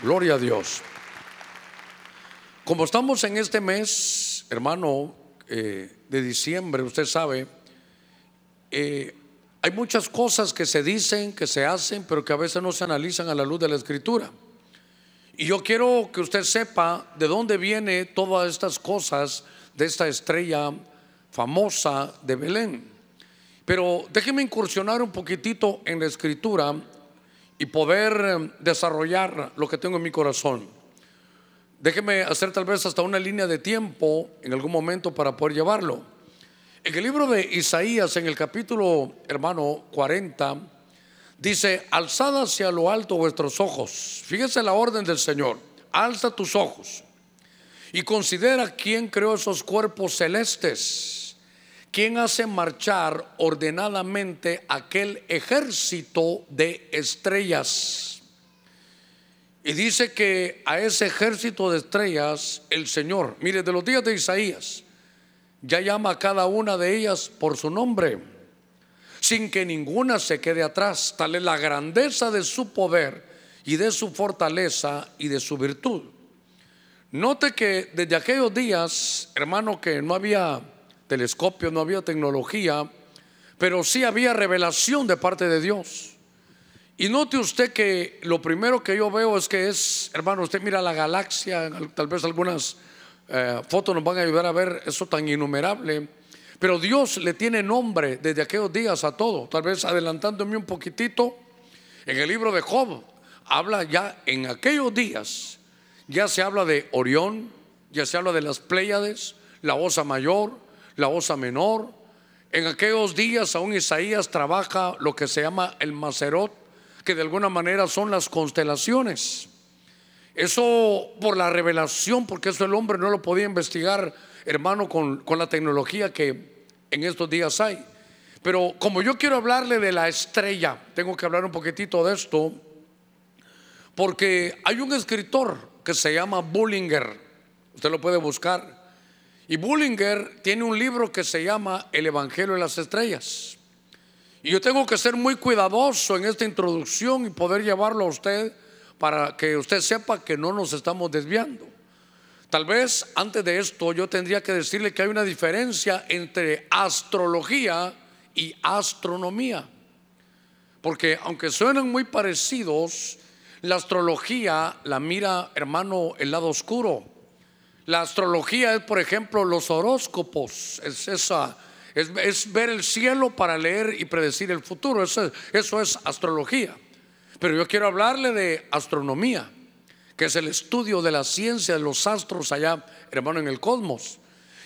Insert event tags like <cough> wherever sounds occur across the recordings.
Gloria a Dios. Como estamos en este mes, hermano, eh, de diciembre, usted sabe, eh, hay muchas cosas que se dicen, que se hacen, pero que a veces no se analizan a la luz de la escritura. Y yo quiero que usted sepa de dónde viene todas estas cosas de esta estrella famosa de Belén. Pero déjeme incursionar un poquitito en la escritura y poder eh, desarrollar lo que tengo en mi corazón. Déjeme hacer tal vez hasta una línea de tiempo en algún momento para poder llevarlo. En el libro de Isaías, en el capítulo, hermano, 40, dice, alzad hacia lo alto vuestros ojos. Fíjese la orden del Señor, alza tus ojos y considera quién creó esos cuerpos celestes, quién hace marchar ordenadamente aquel ejército de estrellas. Y dice que a ese ejército de estrellas el Señor, mire, de los días de Isaías, ya llama a cada una de ellas por su nombre, sin que ninguna se quede atrás. Tal es la grandeza de su poder y de su fortaleza y de su virtud. Note que desde aquellos días, hermano, que no había telescopio, no había tecnología, pero sí había revelación de parte de Dios. Y note usted que lo primero que yo veo es que es, hermano, usted mira la galaxia, tal vez algunas eh, fotos nos van a ayudar a ver eso tan innumerable. Pero Dios le tiene nombre desde aquellos días a todo. Tal vez adelantándome un poquitito, en el libro de Job habla ya en aquellos días, ya se habla de Orión, ya se habla de las Pléyades, la Osa Mayor, la Osa Menor. En aquellos días aún Isaías trabaja lo que se llama el Macerot, que de alguna manera son las constelaciones. Eso por la revelación, porque eso el hombre no lo podía investigar, hermano, con, la tecnología que en estos días hay. Pero como yo quiero hablarle de la estrella, tengo que hablar un poquitito de esto, porque hay un escritor que se llama Bullinger, usted lo puede buscar, y Bullinger tiene un libro que se llama El Evangelio de las Estrellas. Y yo tengo que ser muy cuidadoso en esta introducción y poder llevarlo a usted para que usted sepa que no nos estamos desviando. Tal vez antes de esto yo tendría que decirle que hay una diferencia entre astrología y astronomía. Porque aunque suenan muy parecidos, la astrología la mira, hermano, el lado oscuro. La astrología es, por ejemplo, los horóscopos. Es esa, es, ver el cielo para leer y predecir el futuro. eso es astrología. Pero yo quiero hablarle de astronomía, que es el estudio de la ciencia de los astros allá, hermano, en el cosmos.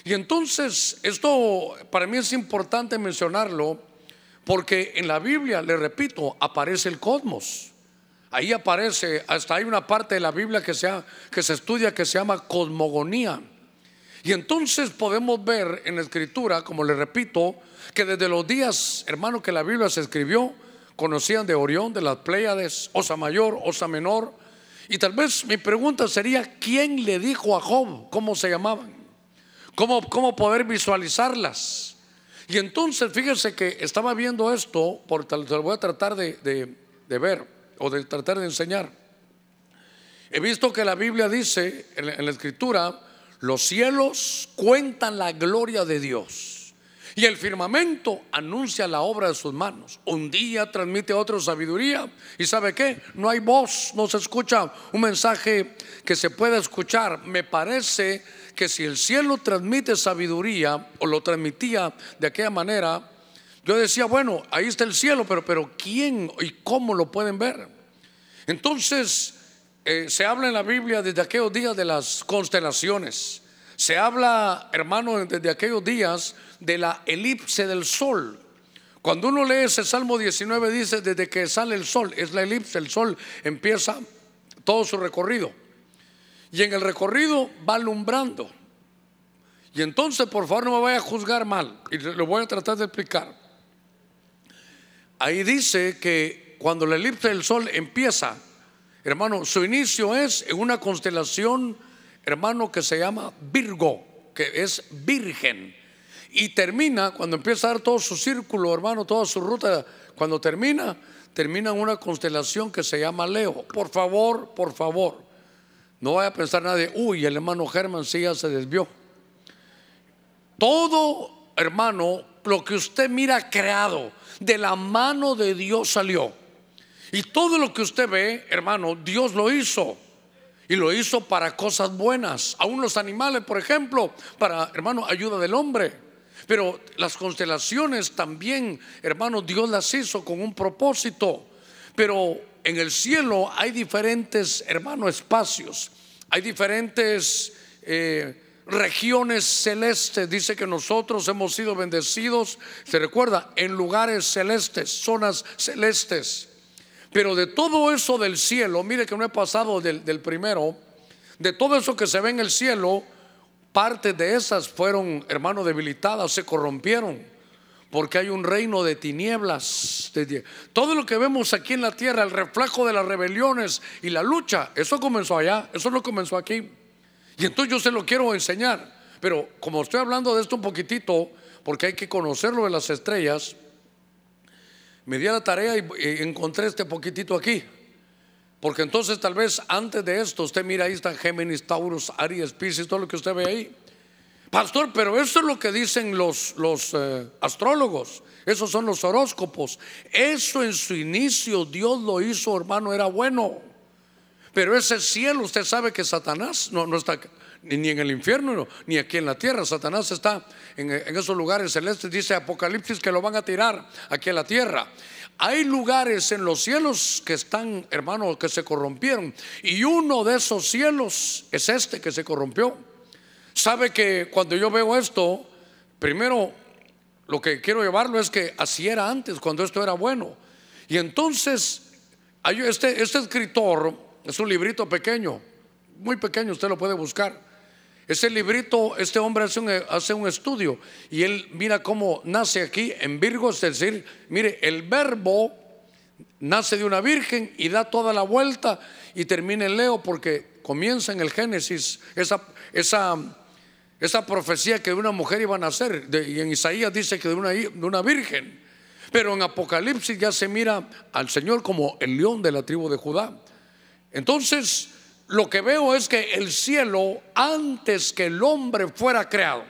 Y entonces, esto para mí es importante mencionarlo, porque en la Biblia, le repito, aparece el cosmos. Ahí aparece, hasta hay una parte de la Biblia que se, que se estudia que se llama cosmogonía. Y entonces podemos ver en la escritura, como le repito, que desde los días, hermano, que la Biblia se escribió, conocían de Orión, de las Pléyades, Osa Mayor, Osa Menor. Y tal vez mi pregunta sería, ¿quién le dijo a Job cómo se llamaban? ¿Cómo, cómo poder visualizarlas? Y entonces fíjese que estaba viendo esto, por tal, lo voy a tratar de, de, ver o de tratar de enseñar. He visto que la Biblia dice en la escritura, los cielos cuentan la gloria de Dios y el firmamento anuncia la obra de sus manos. Un día transmite a otro sabiduría. ¿Y sabe qué? No hay voz, no se escucha un mensaje que se pueda escuchar. Me parece que si el cielo transmite sabiduría o lo transmitía de aquella manera, yo decía, bueno, ahí está el cielo, pero, pero ¿quién y cómo lo pueden ver? Entonces, eh, se habla en la Biblia desde aquellos días de las constelaciones. Se habla, hermano, desde aquellos días de la elipse del sol. Cuando uno lee ese Salmo 19 dice, desde que sale el sol, es la elipse, el sol empieza todo su recorrido. Y en el recorrido va alumbrando. Y entonces, por favor, no me vaya a juzgar mal. Y lo voy a tratar de explicar. Ahí dice que cuando la elipse del sol empieza, hermano, su inicio es en una constelación hermano, que se llama Virgo, que es virgen. Y termina, cuando empieza a dar todo su círculo, hermano, toda su ruta, cuando termina, termina en una constelación que se llama Leo. Por favor, por favor, no vaya a pensar nadie, uy, el hermano Germán sí ya se desvió. Todo, hermano, lo que usted mira creado, de la mano de Dios salió. Y todo lo que usted ve, hermano, Dios lo hizo. Y lo hizo para cosas buenas. Aún los animales, por ejemplo, para, hermano, ayuda del hombre. Pero las constelaciones también, hermano, Dios las hizo con un propósito. Pero en el cielo hay diferentes, hermano, espacios. Hay diferentes eh, regiones celestes. Dice que nosotros hemos sido bendecidos, se recuerda, en lugares celestes, zonas celestes. Pero de todo eso del cielo, mire que no he pasado del, del primero, de todo eso que se ve en el cielo, parte de esas fueron, hermano, debilitadas, se corrompieron, porque hay un reino de tinieblas. Todo lo que vemos aquí en la tierra, el reflejo de las rebeliones y la lucha, eso comenzó allá, eso no comenzó aquí. Y entonces yo se lo quiero enseñar, pero como estoy hablando de esto un poquitito, porque hay que conocerlo de las estrellas, me di a la tarea y encontré este poquitito aquí. Porque entonces tal vez antes de esto usted mira ahí están Géminis, Taurus, Aries, Pisces, todo lo que usted ve ahí. Pastor, pero eso es lo que dicen los, los eh, astrólogos. Esos son los horóscopos. Eso en su inicio Dios lo hizo, hermano, era bueno. Pero ese cielo, usted sabe que Satanás no, no está ni en el infierno, ni aquí en la tierra. Satanás está en, esos lugares celestes, dice Apocalipsis, que lo van a tirar aquí a la tierra. Hay lugares en los cielos que están, hermanos, que se corrompieron. Y uno de esos cielos es este que se corrompió. Sabe que cuando yo veo esto, primero lo que quiero llevarlo es que así era antes, cuando esto era bueno. Y entonces, este, este escritor, es un librito pequeño, muy pequeño, usted lo puede buscar ese librito, este hombre hace un, hace un, estudio y él mira cómo nace aquí en Virgo, es decir, mire, el verbo nace de una virgen y da toda la vuelta y termina en Leo porque comienza en el Génesis esa, esa, esa profecía que de una mujer iba a nacer y en Isaías dice que de una, de una virgen. Pero en Apocalipsis ya se mira al Señor como el león de la tribu de Judá. Entonces, lo que veo es que el cielo, antes que el hombre fuera creado,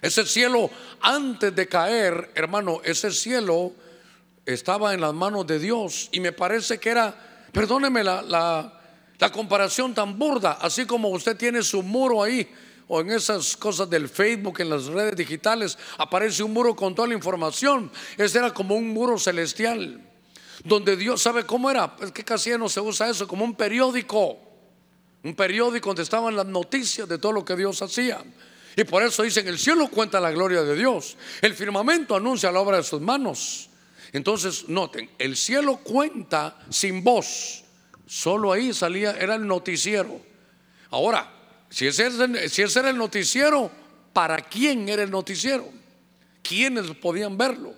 ese cielo antes de caer, hermano, ese cielo estaba en las manos de Dios y me parece que era, perdóneme la, la, comparación tan burda, así como usted tiene su muro ahí o en esas cosas del Facebook, en las redes digitales, aparece un muro con toda la información. Ese era como un muro celestial donde Dios sabe cómo era. Es que casi no se usa eso, como un periódico. Un periódico donde estaban las noticias de todo lo que Dios hacía. Y por eso dicen, el cielo cuenta la gloria de Dios. El firmamento anuncia la obra de sus manos. Entonces, noten, el cielo cuenta sin voz. Solo ahí salía, era el noticiero. Ahora, si ese, si ese era el noticiero, ¿para quién era el noticiero? ¿Quiénes podían verlo?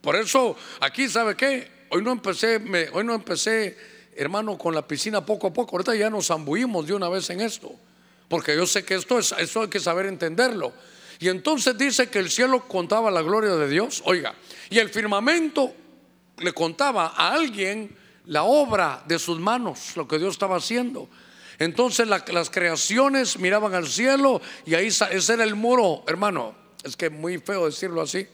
Por eso, aquí, ¿sabe qué? Hoy no empecé, hoy no empecé, hermano, con la piscina poco a poco. Ahorita ya nos zambuimos de una vez en esto. Porque yo sé que esto es, eso hay que saber entenderlo. Y entonces dice que el cielo contaba la gloria de Dios. Oiga, y el firmamento le contaba a alguien la obra de sus manos, lo que Dios estaba haciendo. Entonces las creaciones miraban al cielo y ahí ese era el muro, hermano. Es que muy feo decirlo así.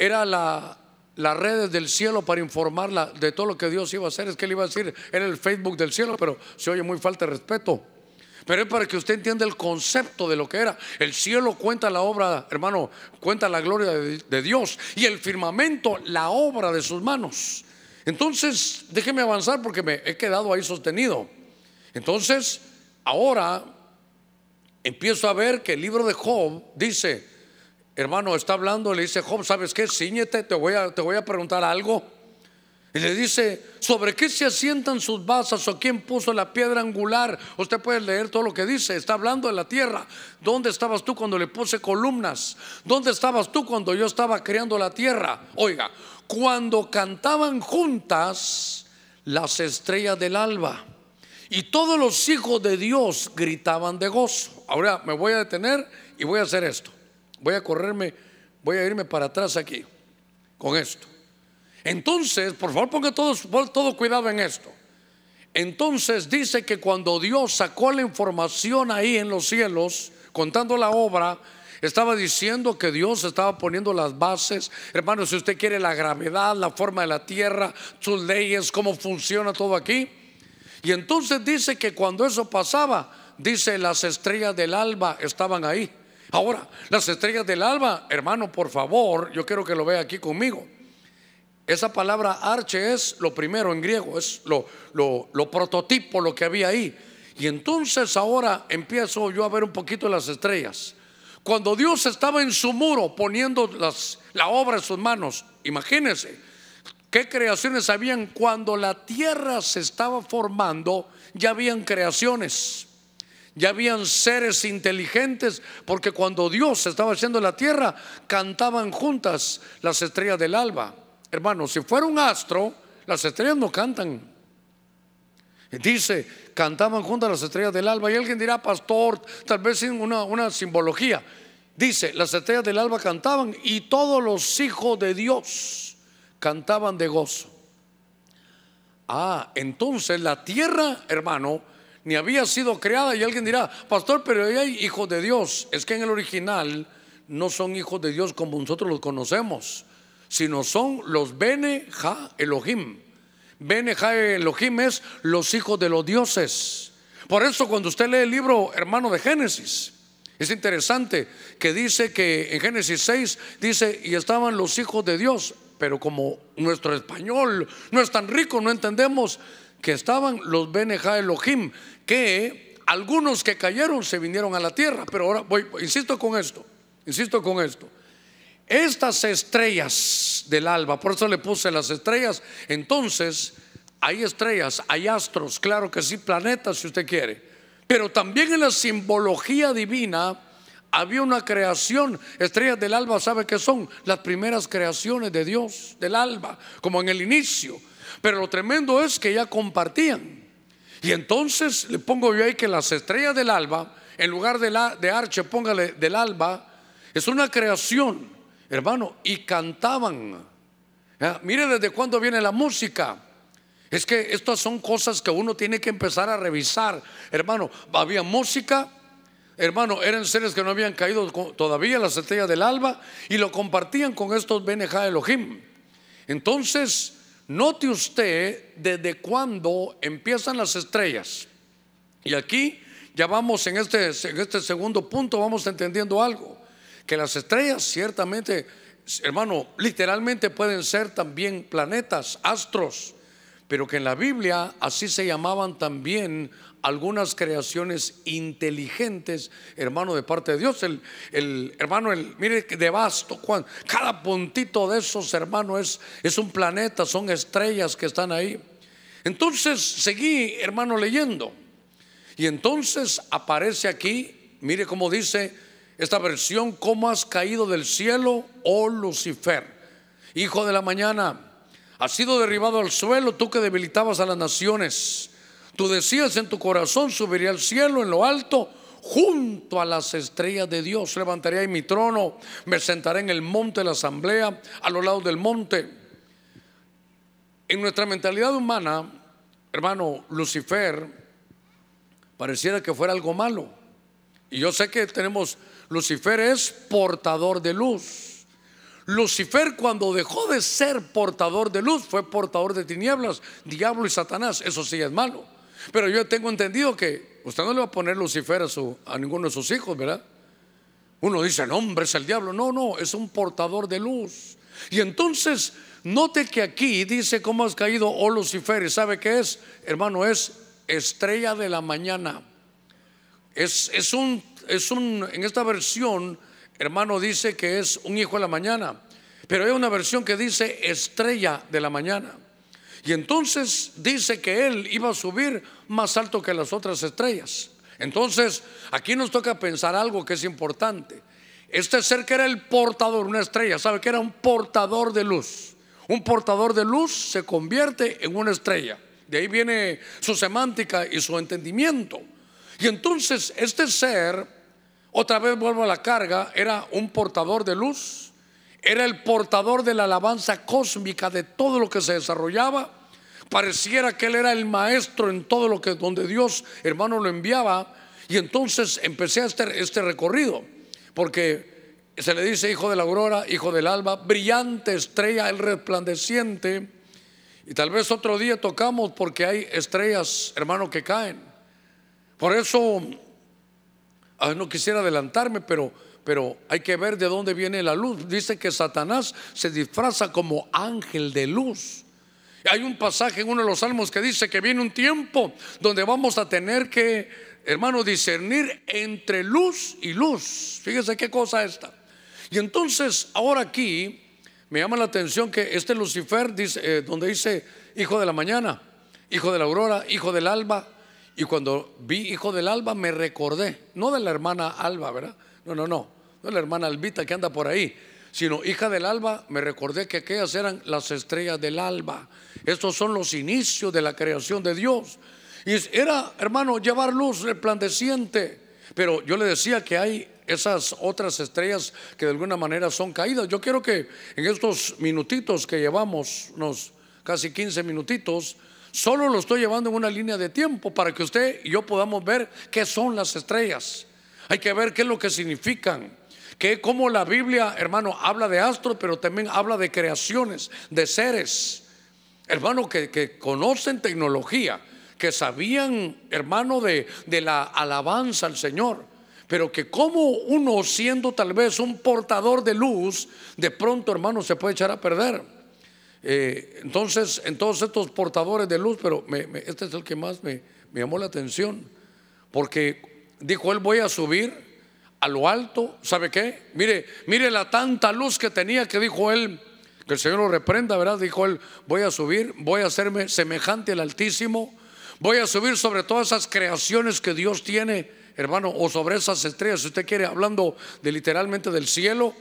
era la, las redes del cielo para informarla de todo lo que Dios iba a hacer. Es que le iba a decir, era el Facebook del cielo, pero se oye muy falta de respeto. Pero es para que usted entienda el concepto de lo que era. El cielo cuenta la obra, hermano, cuenta la gloria de, de Dios. Y el firmamento, la obra de sus manos. Entonces, déjeme avanzar porque me he quedado ahí sostenido. Entonces, ahora empiezo a ver que el libro de Job dice, hermano, está hablando, le dice, Job, ¿sabes qué? Cíñete, te voy a, te voy a preguntar algo. Y le dice, ¿sobre qué se asientan sus basas o quién puso la piedra angular? Usted puede leer todo lo que dice, está hablando de la tierra. ¿Dónde estabas tú cuando le puse columnas? ¿Dónde estabas tú cuando yo estaba creando la tierra? Oiga, cuando cantaban juntas las estrellas del alba y todos los hijos de Dios gritaban de gozo. Ahora me voy a detener y voy a hacer esto. Voy a correrme, voy a irme para atrás aquí con esto. Entonces, por favor, ponga todo, cuidado en esto. Entonces dice que cuando Dios sacó la información ahí en los cielos, contando la obra, estaba diciendo que Dios estaba poniendo las bases. Hermano, si usted quiere la gravedad, la forma de la tierra, sus leyes, cómo funciona todo aquí. Y entonces dice que cuando eso pasaba, dice las estrellas del alba estaban ahí. Ahora, las estrellas del alba, hermano, por favor, yo quiero que lo vea aquí conmigo. Esa palabra arche es lo primero en griego, es lo, lo, lo prototipo, lo que había ahí. Y entonces ahora empiezo yo a ver un poquito las estrellas. Cuando Dios estaba en su muro poniendo las, la obra en sus manos, imagínense qué creaciones habían. Cuando la tierra se estaba formando, ya habían creaciones, ya habían seres inteligentes, porque cuando Dios estaba haciendo la tierra, cantaban juntas las estrellas del alba. Hermano, si fuera un astro, las estrellas no cantan. Dice, cantaban juntas las estrellas del alba. Y alguien dirá, pastor, tal vez sin una, una simbología. Dice, las estrellas del alba cantaban y todos los hijos de Dios cantaban de gozo. Ah, entonces la tierra, hermano, ni había sido creada. Y alguien dirá, pastor, pero ahí hay hijos de Dios. Es que en el original no son hijos de Dios como nosotros los conocemos, sino son los Bene Ha Elohim. Bene Elohim es los hijos de los dioses. Por eso cuando usted lee el libro hermano de Génesis, es interesante que dice que en Génesis 6 dice, y estaban los hijos de Dios, pero como nuestro español no es tan rico, no entendemos que estaban los Bene Elohim, que algunos que cayeron se vinieron a la tierra, pero ahora voy, insisto con esto, insisto con esto. Estas estrellas del alba, por eso le puse las estrellas, entonces hay estrellas, hay astros, claro que sí, planetas si usted quiere, pero también en la simbología divina había una creación. Estrellas del alba, ¿sabe qué son? Las primeras creaciones de Dios, del alba, como en el inicio. Pero lo tremendo es que ya compartían. Y entonces le pongo yo ahí que las estrellas del alba, en lugar de, la, de arche, póngale del alba, es una creación hermano, y cantaban. Mire desde cuándo viene la música. Es que estas son cosas que uno tiene que empezar a revisar. Hermano, había música, hermano, eran seres que no habían caído todavía las estrellas del alba y lo compartían con estos Beneja Elohim. Entonces, note usted desde cuándo empiezan las estrellas. Y aquí ya vamos en este, en este segundo punto, vamos entendiendo algo que las estrellas ciertamente, hermano, literalmente pueden ser también planetas, astros, pero que en la Biblia así se llamaban también algunas creaciones inteligentes, hermano, de parte de Dios. El, el hermano, el, mire de vasto, Juan, cada puntito de esos, hermano, es, es un planeta, son estrellas que están ahí. Entonces seguí, hermano, leyendo. Y entonces aparece aquí, mire cómo dice esta versión, ¿cómo has caído del cielo, oh Lucifer, hijo de la mañana? Has sido derribado al suelo, tú que debilitabas a las naciones. Tú decías en tu corazón, subiría al cielo en lo alto, junto a las estrellas de Dios. Levantaré ahí mi trono, me sentaré en el monte de la asamblea, a los lados del monte. En nuestra mentalidad humana, hermano, Lucifer pareciera que fuera algo malo. Y yo sé que tenemos Lucifer es portador de luz. Lucifer cuando dejó de ser portador de luz fue portador de tinieblas, diablo y Satanás. Eso sí es malo. Pero yo tengo entendido que usted no le va a poner Lucifer a, ninguno de sus hijos, ¿verdad? Uno dice, no, hombre, es el diablo. No, no, es un portador de luz. Y entonces, note que aquí dice cómo has caído, oh Lucifer. ¿Y sabe qué es? Hermano, es estrella de la mañana. Es, es un es un, en esta versión, hermano, dice que es un hijo de la mañana, pero hay una versión que dice estrella de la mañana. Y entonces dice que él iba a subir más alto que las otras estrellas. Entonces, aquí nos toca pensar algo que es importante. Este ser que era el portador, una estrella, sabe que era un portador de luz. Un portador de luz se convierte en una estrella. De ahí viene su semántica y su entendimiento. Y entonces este ser otra vez vuelvo a la carga, era un portador de luz, era el portador de la alabanza cósmica de todo lo que se desarrollaba. Pareciera que él era el maestro en todo lo que donde Dios, hermano, lo enviaba. Y entonces empecé este, este recorrido, porque se le dice hijo de la aurora, hijo del alba, brillante estrella, el resplandeciente. Y tal vez otro día tocamos porque hay estrellas, hermano, que caen. Por eso, ah, no quisiera adelantarme, pero pero hay que ver de dónde viene la luz. Dice que Satanás se disfraza como ángel de luz. Hay un pasaje en uno de los salmos que dice que viene un tiempo donde vamos a tener que, hermano, discernir entre luz y luz. Fíjese qué cosa esta. Y entonces, ahora aquí me llama la atención que este Lucifer, dice, eh, donde dice hijo de la mañana, hijo de la aurora, hijo del alba. Y cuando vi hijo del alba me recordé, no de la hermana Alba, ¿verdad? No, no, no no la hermana Albita que anda por ahí, sino hija del alba, me recordé que aquellas eran las estrellas del alba. Estos son los inicios de la creación de Dios. Y era, hermano, llevar luz resplandeciente. Pero yo le decía que hay esas otras estrellas que de alguna manera son caídas. Yo quiero que en estos minutitos que llevamos, unos casi 15 minutitos, solo lo estoy llevando en una línea de tiempo para que usted y yo podamos ver qué son las estrellas. Hay que ver qué es lo que significan que como la Biblia, hermano, habla de astros, pero también habla de creaciones, de seres, hermano, que, conocen tecnología, que sabían, hermano, de, de la alabanza al Señor pero que como uno siendo tal vez un portador de luz, de pronto hermano se puede echar a perder. Eh, entonces, en todos estos portadores de luz, pero este es el que más me, me, llamó la atención, porque dijo él voy a subir a lo alto, ¿sabe qué? Mire, mire la tanta luz que tenía que dijo él, que el Señor lo reprenda, ¿verdad? Dijo él, voy a subir, voy a hacerme semejante al Altísimo, voy a subir sobre todas esas creaciones que Dios tiene, hermano, o sobre esas estrellas, si usted quiere, hablando de literalmente del cielo.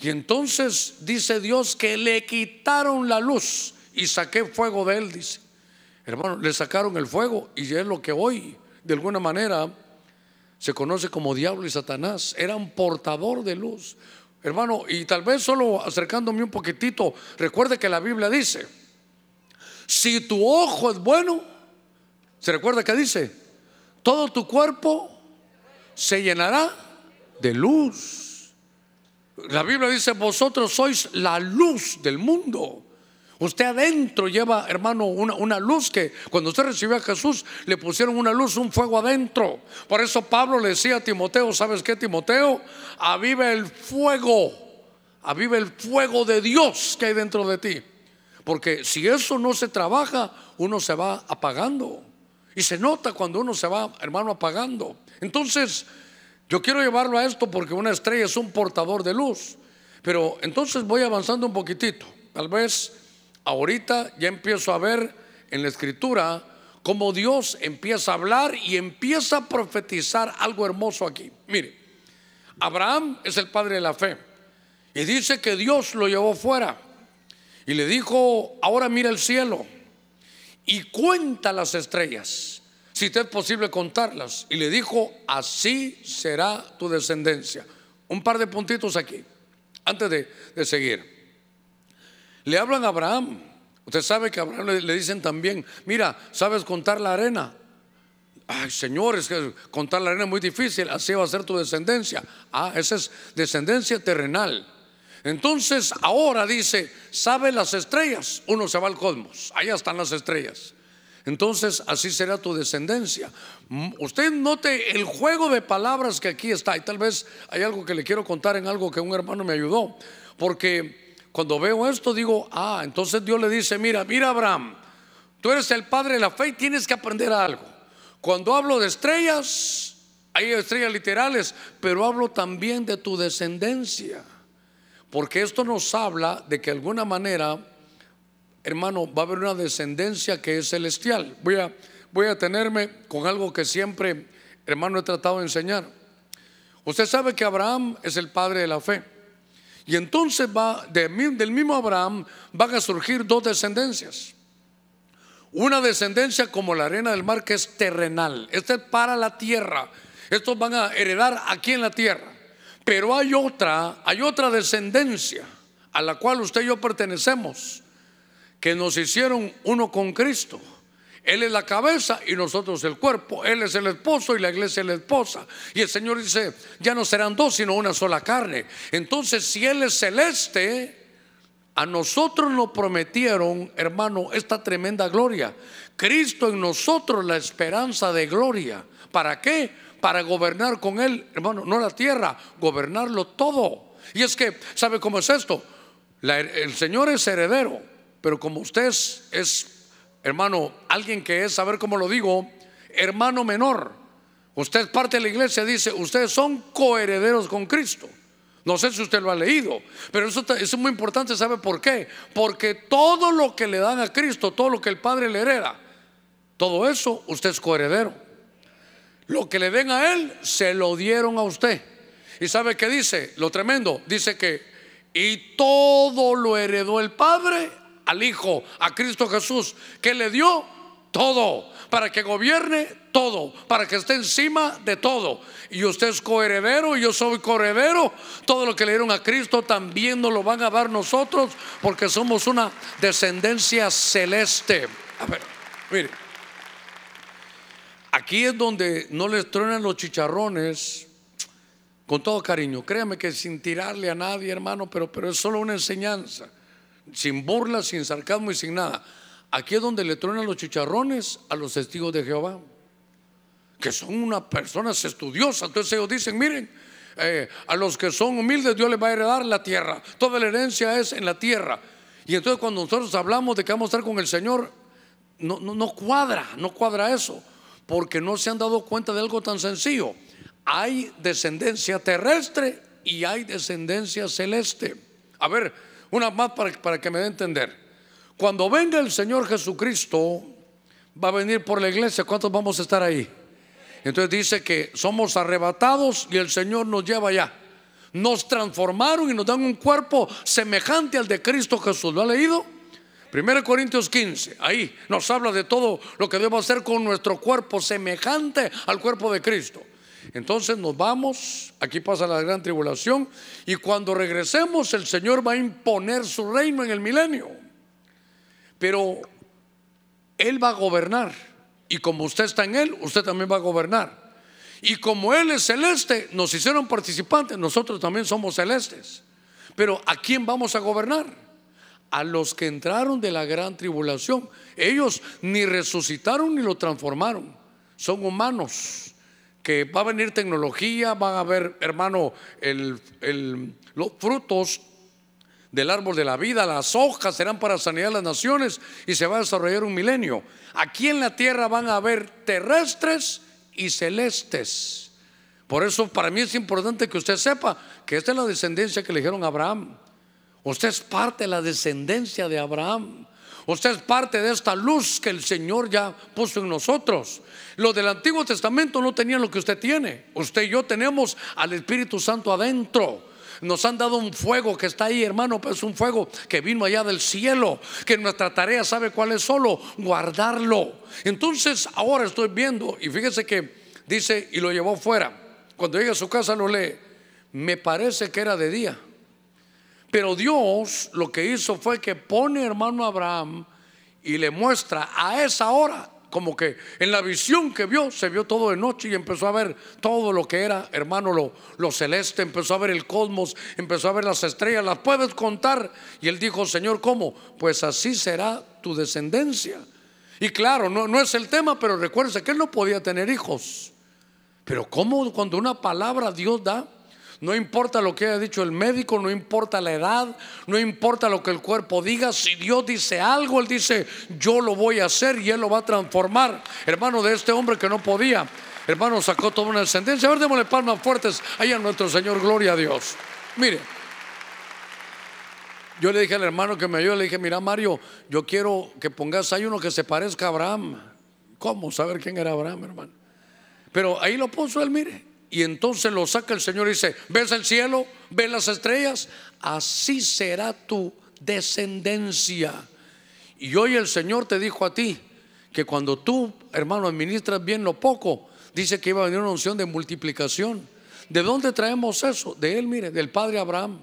Y entonces dice Dios que le quitaron la luz y saqué fuego de él, dice. Hermano, le sacaron el fuego y es lo que hoy, de alguna manera, se conoce como diablo y Satanás, era un portador de luz. Hermano, y tal vez solo acercándome un poquitito, recuerde que la Biblia dice, si tu ojo es bueno, ¿se recuerda que dice? Todo tu cuerpo se llenará de luz. La Biblia dice, vosotros sois la luz del mundo. Usted adentro lleva, hermano, una, luz que cuando usted recibió a Jesús le pusieron una luz, un fuego adentro. Por eso Pablo le decía a Timoteo, ¿sabes qué, Timoteo? Aviva el fuego, aviva el fuego de Dios que hay dentro de ti. Porque si eso no se trabaja, uno se va apagando. Y se nota cuando uno se va, hermano, apagando. Entonces, yo quiero llevarlo a esto porque una estrella es un portador de luz. Pero entonces voy avanzando un poquitito. Tal vez ahorita ya empiezo a ver en la escritura cómo Dios empieza a hablar y empieza a profetizar algo hermoso aquí. Mire, Abraham es el padre de la fe y dice que Dios lo llevó fuera y le dijo, ahora mira el cielo y cuenta las estrellas, si te es posible contarlas. Y le dijo, así será tu descendencia. Un par de puntitos aquí, antes de, de seguir. Le hablan a Abraham. Usted sabe que a Abraham le, dicen también, mira, ¿sabes contar la arena? Ay, señores, que contar la arena es muy difícil, así va a ser tu descendencia. Ah, esa es descendencia terrenal. Entonces ahora dice, ¿sabe las estrellas? Uno se va al cosmos, allá están las estrellas. Entonces así será tu descendencia. Usted note el juego de palabras que aquí está. Y tal vez hay algo que le quiero contar en algo que un hermano me ayudó. Porque cuando veo esto digo, ah, entonces Dios le dice, mira, mira Abraham, tú eres el padre de la fe y tienes que aprender algo. Cuando hablo de estrellas, hay estrellas literales, pero hablo también de tu descendencia. Porque esto nos habla de que de alguna manera, hermano, va a haber una descendencia que es celestial. Voy a, voy a tenerme con algo que siempre, hermano, he tratado de enseñar. Usted sabe que Abraham es el padre de la fe. Y entonces va, del mismo Abraham van a surgir dos descendencias. Una descendencia como la arena del mar que es terrenal. Esta es para la tierra. Estos van a heredar aquí en la tierra. Pero hay otra, hay otra descendencia a la cual usted y yo pertenecemos, que nos hicieron uno con Cristo. Él es la cabeza y nosotros el cuerpo. Él es el esposo y la iglesia es la esposa. Y el Señor dice, ya no serán dos, sino una sola carne. Entonces, si Él es celeste, a nosotros nos prometieron, hermano, esta tremenda gloria. Cristo en nosotros la esperanza de gloria. ¿Para qué? Para gobernar con Él, hermano, no la tierra, gobernarlo todo. Y es que, ¿sabe cómo es esto? el Señor es heredero, pero como usted es, hermano, alguien que es, a ver cómo lo digo, hermano menor, usted es parte de la iglesia, dice, ustedes son coherederos con Cristo. No sé si usted lo ha leído, pero eso, es muy importante, ¿sabe por qué? Porque todo lo que le dan a Cristo, todo lo que el Padre le hereda, todo eso usted es coheredero. Lo que le den a Él, se lo dieron a usted. ¿Y sabe qué dice? Lo tremendo, dice que y todo lo heredó el Padre al Hijo, a Cristo Jesús, que le dio todo, para que gobierne todo, para que esté encima de todo. Y usted es coheredero, y yo soy coheredero. Todo lo que le dieron a Cristo también nos lo van a dar nosotros, porque somos una descendencia celeste. A ver, mire, aquí es donde no les truenan los chicharrones con todo cariño. Créame que sin tirarle a nadie, hermano, pero, pero es solo una enseñanza. Sin burla, sin sarcasmo y sin nada. Aquí es donde le truenan los chicharrones a los testigos de Jehová, que son unas personas estudiosas. Entonces ellos dicen, miren, eh, a los que son humildes Dios les va a heredar la tierra. Toda la herencia es en la tierra. Y entonces cuando nosotros hablamos de que vamos a estar con el Señor, no, no, no cuadra, no cuadra eso, porque no se han dado cuenta de algo tan sencillo hay descendencia terrestre y hay descendencia celeste. A ver, una más para, para que me dé a entender. Cuando venga el Señor Jesucristo, va a venir por la iglesia. ¿Cuántos vamos a estar ahí? Entonces dice que somos arrebatados y el Señor nos lleva allá. Nos transformaron y nos dan un cuerpo semejante al de Cristo Jesús. ¿Lo ha leído? 1 Corintios 15, ahí nos habla de todo lo que debemos hacer con nuestro cuerpo semejante al cuerpo de Cristo. Entonces nos vamos, aquí pasa la gran tribulación, y cuando regresemos el Señor va a imponer su reino en el milenio. Pero Él va a gobernar, y como usted está en Él, usted también va a gobernar. Y como Él es celeste, nos hicieron participantes, nosotros también somos celestes. Pero ¿a quién vamos a gobernar? A los que entraron de la gran tribulación. Ellos ni resucitaron ni lo transformaron. Son humanos que va a venir tecnología, van a ver, hermano, los frutos del árbol de la vida, las hojas serán para sanidad de las naciones y se va a desarrollar un milenio. Aquí en la tierra van a haber terrestres y celestes. Por eso para mí es importante que usted sepa que esta es la descendencia que le dijeron Abraham. Usted es parte de la descendencia de Abraham. Usted es parte de esta luz que el Señor ya puso en nosotros. Los del Antiguo Testamento no tenían lo que usted tiene. Usted y yo tenemos al Espíritu Santo adentro. Nos han dado un fuego que está ahí, hermano, pero es un fuego que vino allá del cielo, que nuestra tarea sabe cuál es solo, guardarlo. Entonces, ahora estoy viendo, y fíjese que dice, y lo llevó fuera. Cuando llega a su casa lo lee, me parece que era de día. Pero Dios lo que hizo fue que pone hermano Abraham y le muestra a esa hora, como que en la visión que vio, se vio todo de noche y empezó a ver todo lo que era, hermano, lo, lo celeste, empezó a ver el cosmos, empezó a ver las estrellas, las puedes contar. Y él dijo, Señor, ¿cómo? Pues así será tu descendencia. Y claro, no, no es el tema, pero recuérdese que él no podía tener hijos. Pero ¿cómo cuando una palabra Dios da? No importa lo que haya dicho el médico, no importa la edad, no importa lo que el cuerpo diga. Si Dios dice algo, Él dice, yo lo voy a hacer y Él lo va a transformar. Hermano de este hombre que no podía, hermano sacó toda una descendencia. A ver, démosle palmas fuertes ahí a nuestro Señor, gloria a Dios. Mire, yo le dije al hermano que me ayudó, le dije, mira Mario, yo quiero que pongas ahí uno que se parezca a Abraham. ¿Cómo saber quién era Abraham, hermano? Pero ahí lo puso él, mire. Y entonces lo saca el Señor y dice, ¿ves el cielo? ¿Ves las estrellas? Así será tu descendencia. Y hoy el Señor te dijo a ti que cuando tú, hermano, administras bien lo poco, dice que iba a venir una unción de multiplicación. ¿De dónde traemos eso? De él, mire, del padre Abraham.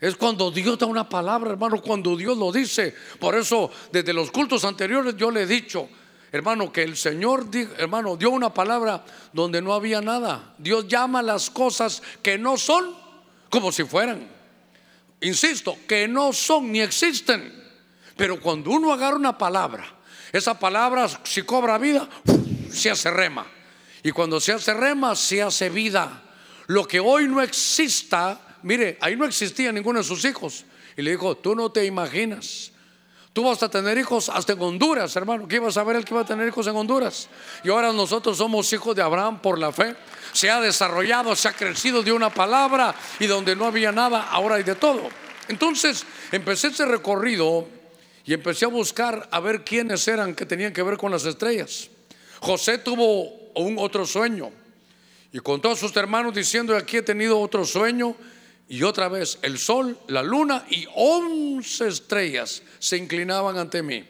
Es cuando Dios da una palabra, hermano, cuando Dios lo dice. Por eso, desde los cultos anteriores yo le he dicho, hermano, que el Señor, hermano, dio una palabra donde no había nada. Dios llama las cosas que no son como si fueran. Insisto, que no son ni existen. Pero cuando uno agarra una palabra, esa palabra si cobra vida, se hace rema. Y cuando se hace rema, se hace vida. Lo que hoy no exista, mire, ahí no existía ninguno de sus hijos. Y le dijo, tú no te imaginas. Tú vas a tener hijos hasta en Honduras, hermano. ¿Qué ibas a ver el que iba a tener hijos en Honduras? Y ahora nosotros somos hijos de Abraham por la fe. Se ha desarrollado, se ha crecido de una palabra y donde no había nada, ahora hay de todo. Entonces empecé ese recorrido y empecé a buscar a ver quiénes eran que tenían que ver con las estrellas. José tuvo un otro sueño y contó a sus hermanos diciendo, aquí he tenido otro sueño y otra vez el sol, la luna y once estrellas se inclinaban ante mí.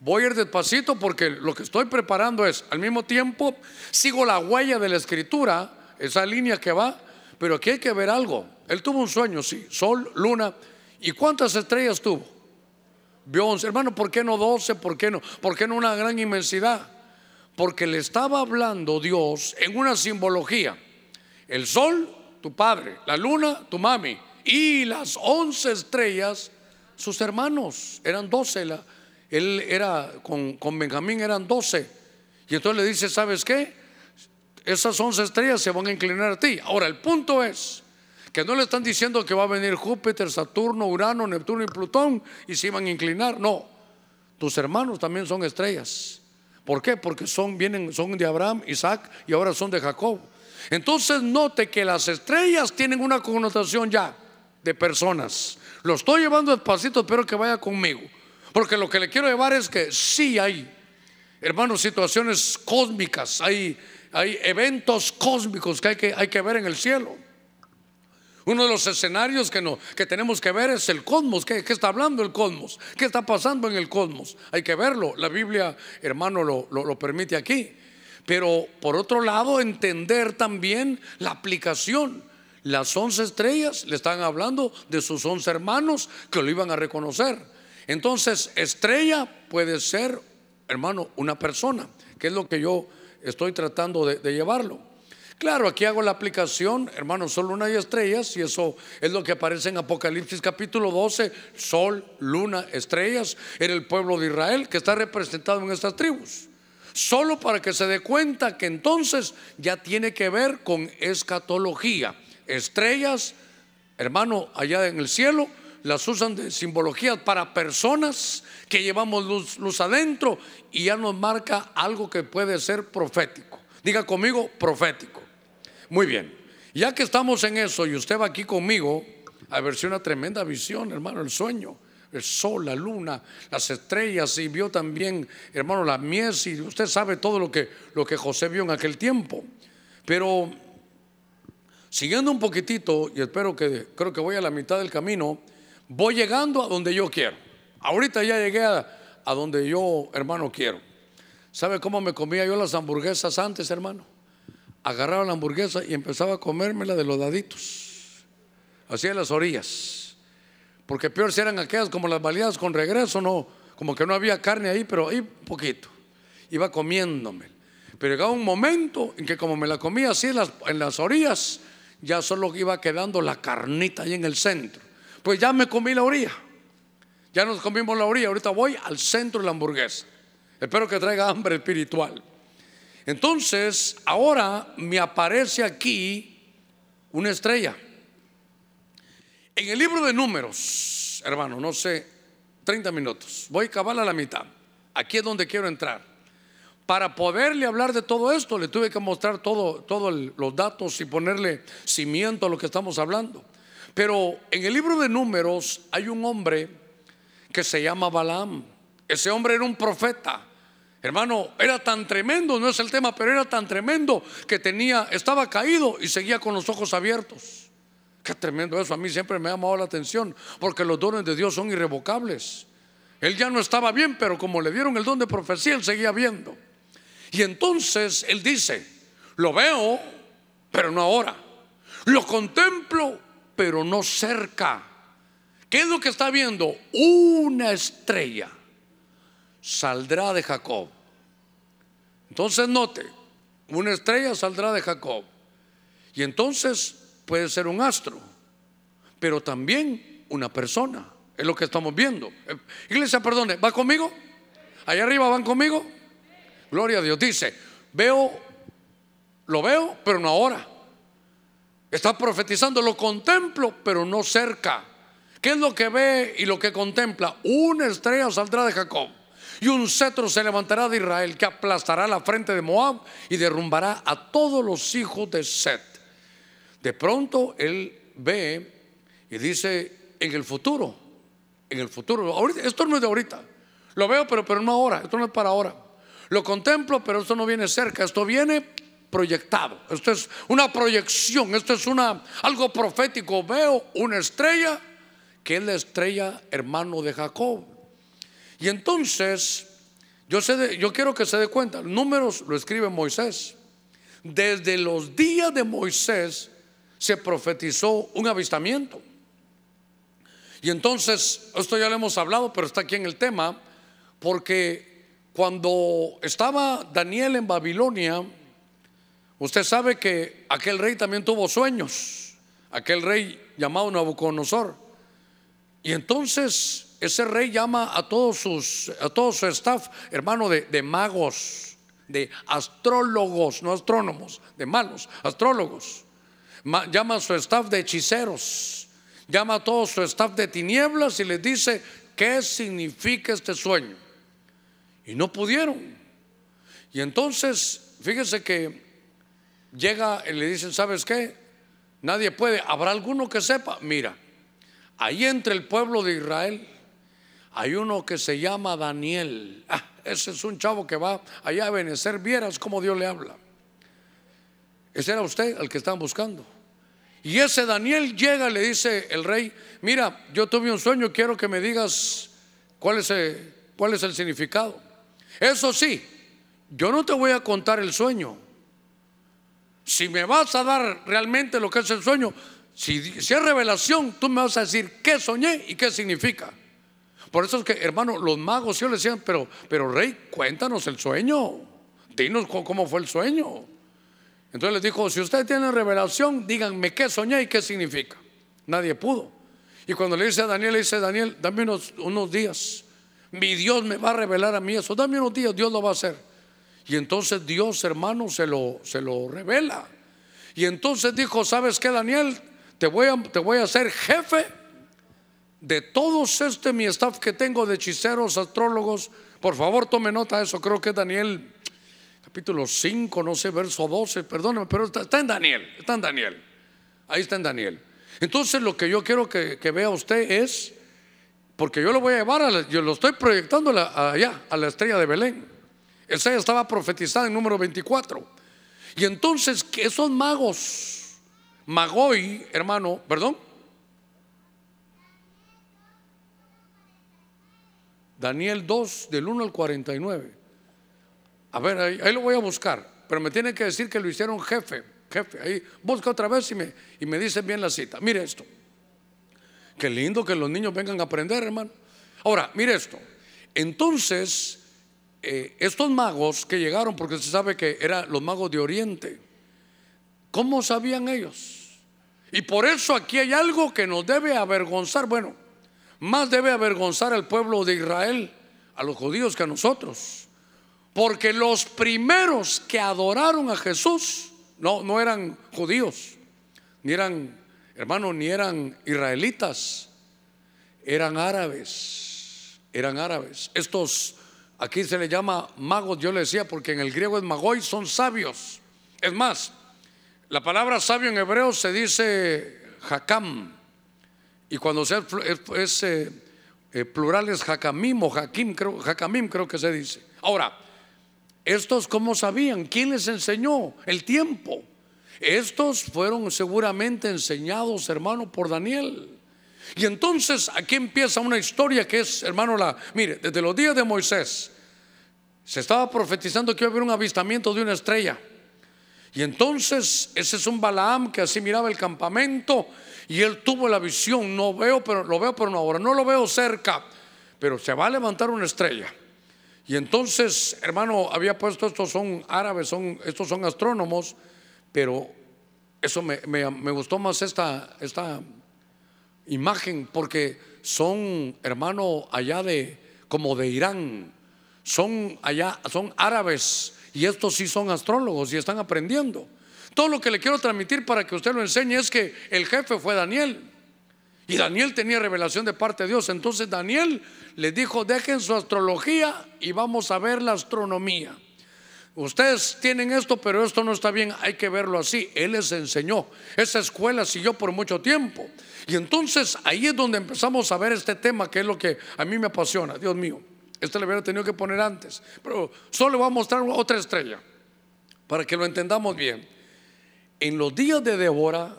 Voy a ir despacito porque lo que estoy preparando es, al mismo tiempo, sigo la huella de la escritura, esa línea que va, pero aquí hay que ver algo. Él tuvo un sueño, sí, sol, luna. ¿Y cuántas estrellas tuvo? Vio once. Hermano, ¿por qué no doce? ¿Por qué no? ¿Por qué no una gran inmensidad? Porque le estaba hablando Dios en una simbología. El sol tu padre, la luna, tu mami, y las once estrellas, sus hermanos, eran doce. él era, con, con Benjamín eran doce. Y entonces le dice, ¿sabes qué? Esas once estrellas se van a inclinar a ti. Ahora, el punto es que no le están diciendo que va a venir Júpiter, Saturno, Urano, Neptuno y Plutón y se van a inclinar. No, tus hermanos también son estrellas. ¿Por qué? Porque son, vienen, son de Abraham, Isaac y ahora son de Jacob. Entonces note que las estrellas tienen una connotación ya de personas. Lo estoy llevando despacito, espero que vaya conmigo. Porque lo que le quiero llevar es que sí hay, hermanos, situaciones cósmicas, hay, hay eventos cósmicos que hay, que hay que ver en el cielo. Uno de los escenarios que, no, que tenemos que ver es el cosmos. ¿Qué, está hablando el cosmos? ¿Qué está pasando en el cosmos? Hay que verlo. La Biblia, hermano, lo, lo permite aquí. Pero por otro lado, entender también la aplicación. Las once estrellas le están hablando de sus once hermanos que lo iban a reconocer. Entonces, estrella puede ser, hermano, una persona, que es lo que yo estoy tratando de, llevarlo. Claro, aquí hago la aplicación, hermano, solo una hay estrellas y eso es lo que aparece en Apocalipsis capítulo 12, sol, luna, estrellas, era el pueblo de Israel que está representado en estas tribus. Solo para que se dé cuenta que entonces ya tiene que ver con escatología. Estrellas, hermano, allá en el cielo, las usan de simbología para personas que llevamos luz, adentro y ya nos marca algo que puede ser profético. Diga conmigo, profético. Muy bien. Ya que estamos en eso y usted va aquí conmigo, a ver si una tremenda visión, hermano, el sueño el sol, la luna, las estrellas y vio también, hermano, la mies y usted sabe todo lo que, lo que José vio en aquel tiempo. Pero siguiendo un poquitito, y espero que, creo que voy a la mitad del camino, voy llegando a donde yo quiero. Ahorita ya llegué a, a donde yo, hermano, quiero. ¿Sabe cómo me comía yo las hamburguesas antes, hermano? Agarraba la hamburguesa y empezaba a comérmela de los daditos, hacia las orillas porque peor eran aquellas como las baleadas con regreso, no, como que no había carne ahí, pero ahí poquito. Iba comiéndome. Pero llegaba un momento en que como me la comía así las, en las orillas, ya solo iba quedando la carnita ahí en el centro. Pues ya me comí la orilla. Ya nos comimos la orilla. Ahorita voy al centro de la hamburguesa. Espero que traiga hambre espiritual. Entonces, ahora me aparece aquí una estrella. En el libro de números, hermano, no sé, 30 minutos, voy a acabar a la mitad. Aquí es donde quiero entrar. Para poderle hablar de todo esto, le tuve que mostrar todos todo los datos y ponerle cimiento a lo que estamos hablando. Pero en el libro de números hay un hombre que se llama Balaam. Ese hombre era un profeta. Hermano, era tan tremendo, no es el tema, pero era tan tremendo que tenía, estaba caído y seguía con los ojos abiertos. Qué tremendo eso. A mí siempre me ha llamado la atención porque los dones de Dios son irrevocables. Él ya no estaba bien, pero como le dieron el don de profecía, él seguía viendo. Y entonces él dice, lo veo, pero no ahora. Lo contemplo, pero no cerca. ¿Qué es lo que está viendo? Una estrella saldrá de Jacob. Entonces note, una estrella saldrá de Jacob. Y entonces puede ser un astro, pero también una persona. Es lo que estamos viendo. Eh, iglesia, perdone, ¿va conmigo? Allá arriba van conmigo. Gloria a Dios. Dice, veo, lo veo, pero no ahora. Está profetizando, lo contemplo, pero no cerca. ¿Qué es lo que ve y lo que contempla? Una estrella saldrá de Jacob y un cetro se levantará de Israel que aplastará la frente de Moab y derrumbará a todos los hijos de Set. De pronto él ve y dice en el futuro, en el futuro, esto no es de ahorita, lo veo pero, pero no ahora, esto no es para ahora. Lo contemplo pero esto no viene cerca, esto viene proyectado. Esto es una proyección, esto es una algo profético. Veo una estrella que es la estrella hermano de Jacob. Y entonces yo, yo quiero que se dé cuenta, números lo escribe Moisés. Desde los días de Moisés se profetizó un avistamiento. Y entonces, esto ya lo hemos hablado, pero está aquí en el tema, porque cuando estaba Daniel en Babilonia, Usted sabe que aquel rey también tuvo sueños, aquel rey llamado Nabucodonosor. Y entonces ese rey llama a todos sus, a todo su staff, hermano, de, magos, de astrólogos, no astrónomos, de malos, astrólogos. Llama a su staff de hechiceros, llama a todo su staff de tinieblas y les dice, ¿qué significa este sueño? Y no pudieron. Y entonces, fíjese que llega y le dicen, ¿sabes qué? Nadie puede. ¿Habrá alguno que sepa? Mira, ahí entre el pueblo de Israel hay uno que se llama Daniel. Ah, ese es un chavo que va allá a benecer. Vieras cómo Dios le habla. Ese era usted el que estaban buscando. Y ese Daniel llega y le dice el rey, mira, yo tuve un sueño, quiero que me digas cuál es el, cuál es el significado. Eso sí, yo no te voy a contar el sueño, si me vas a dar realmente lo que es el sueño, si, es revelación, tú me vas a decir qué soñé y qué significa. Por eso es que, hermano, los magos yo le decían, pero, pero rey, cuéntanos el sueño. Dinos cómo fue el sueño. Entonces les dijo, si usted tiene revelación, díganme qué soñé y qué significa. Nadie pudo. Y cuando le dice a Daniel, le dice, Daniel, dame unos, unos días. Mi Dios me va a revelar a mí eso. Dame unos días, Dios lo va a hacer. Y entonces Dios, hermano, se lo, se lo revela. Y entonces dijo, ¿sabes qué, Daniel? Te voy a, te voy a hacer jefe de todos este mi staff que tengo de hechiceros, astrólogos. Por favor, tome nota de eso. Creo que Daniel, capítulo 5, no sé, verso 12, perdóneme, pero está, en Daniel, está en Daniel. Ahí está en Daniel. Entonces lo que yo quiero que, vea usted es, porque yo lo voy a llevar, yo lo estoy proyectando allá, a la estrella de Belén. Esa estaba profetizada en número 24. Y entonces, que esos magos, Magoy, hermano, perdón. Daniel 2, del 1 al 49. A ver, ahí, lo voy a buscar, pero me tiene que decir que lo hicieron jefe, jefe. Ahí busca otra vez y me, y me dicen bien la cita. Mire esto. Qué lindo que los niños vengan a aprender, hermano. Ahora, mire esto. Entonces, eh, estos magos que llegaron, porque se sabe que eran los magos de Oriente, ¿cómo sabían ellos? Y por eso aquí hay algo que nos debe avergonzar, bueno, más debe avergonzar al pueblo de Israel, a los judíos que a nosotros. Porque los primeros que adoraron a Jesús no, no eran judíos, ni eran, hermanos, ni eran israelitas, eran árabes, eran árabes. Estos Aquí se le llama magos, yo le decía, porque en el griego es magoy, son sabios. Es más, la palabra sabio en hebreo se dice hakam. Y cuando sea, es, eh, eh, plural es hakamim o hakim, creo, hakamim creo que se dice. Ahora, estos cómo sabían, ¿quién les enseñó? El tiempo. Estos fueron seguramente enseñados, hermano, por Daniel. Y entonces aquí empieza una historia que es, hermano, la, mire, desde los días de Moisés se estaba profetizando que iba a haber un avistamiento de una estrella. Y entonces ese es un Balaam que así miraba el campamento Y él tuvo la visión, no veo, pero lo veo, pero no ahora, no lo veo cerca, pero se va a levantar una estrella. Y entonces, hermano, había puesto, estos son árabes, son, estos son astrónomos, pero eso me, me gustó más esta, esta imagen, porque son, hermano, allá de, como de Irán, son allá, son árabes, y estos sí son astrólogos y están aprendiendo. Todo lo que le quiero transmitir para que usted lo enseñe es que el jefe fue Daniel. Y Daniel tenía revelación de parte de Dios. Entonces Daniel le dijo, dejen su astrología y vamos a ver la astronomía. Ustedes tienen esto, pero esto no está bien, hay que verlo así. Él les enseñó. Esa escuela siguió por mucho tiempo. Y entonces ahí es donde empezamos a ver este tema, que es lo que a mí me apasiona. Dios mío, este le hubiera tenido que poner antes. Pero solo voy a mostrar otra estrella, para que lo entendamos bien. En los días de Débora,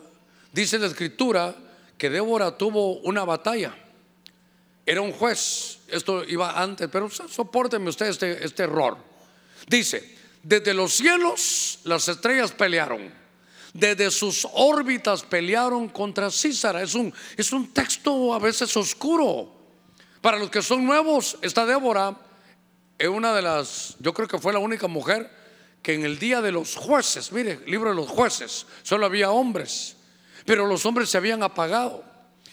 dice la escritura que Débora tuvo una batalla. Era un juez. Esto iba antes, pero soportenme usted este, este error. Dice, desde los cielos las estrellas pelearon. Desde sus órbitas pelearon contra Císara. Es un, es un texto a veces oscuro. Para los que son nuevos, esta Débora es una de las, yo creo que fue la única mujer que en el día de los jueces, mire, libro de los jueces, solo había hombres, pero los hombres se habían apagado.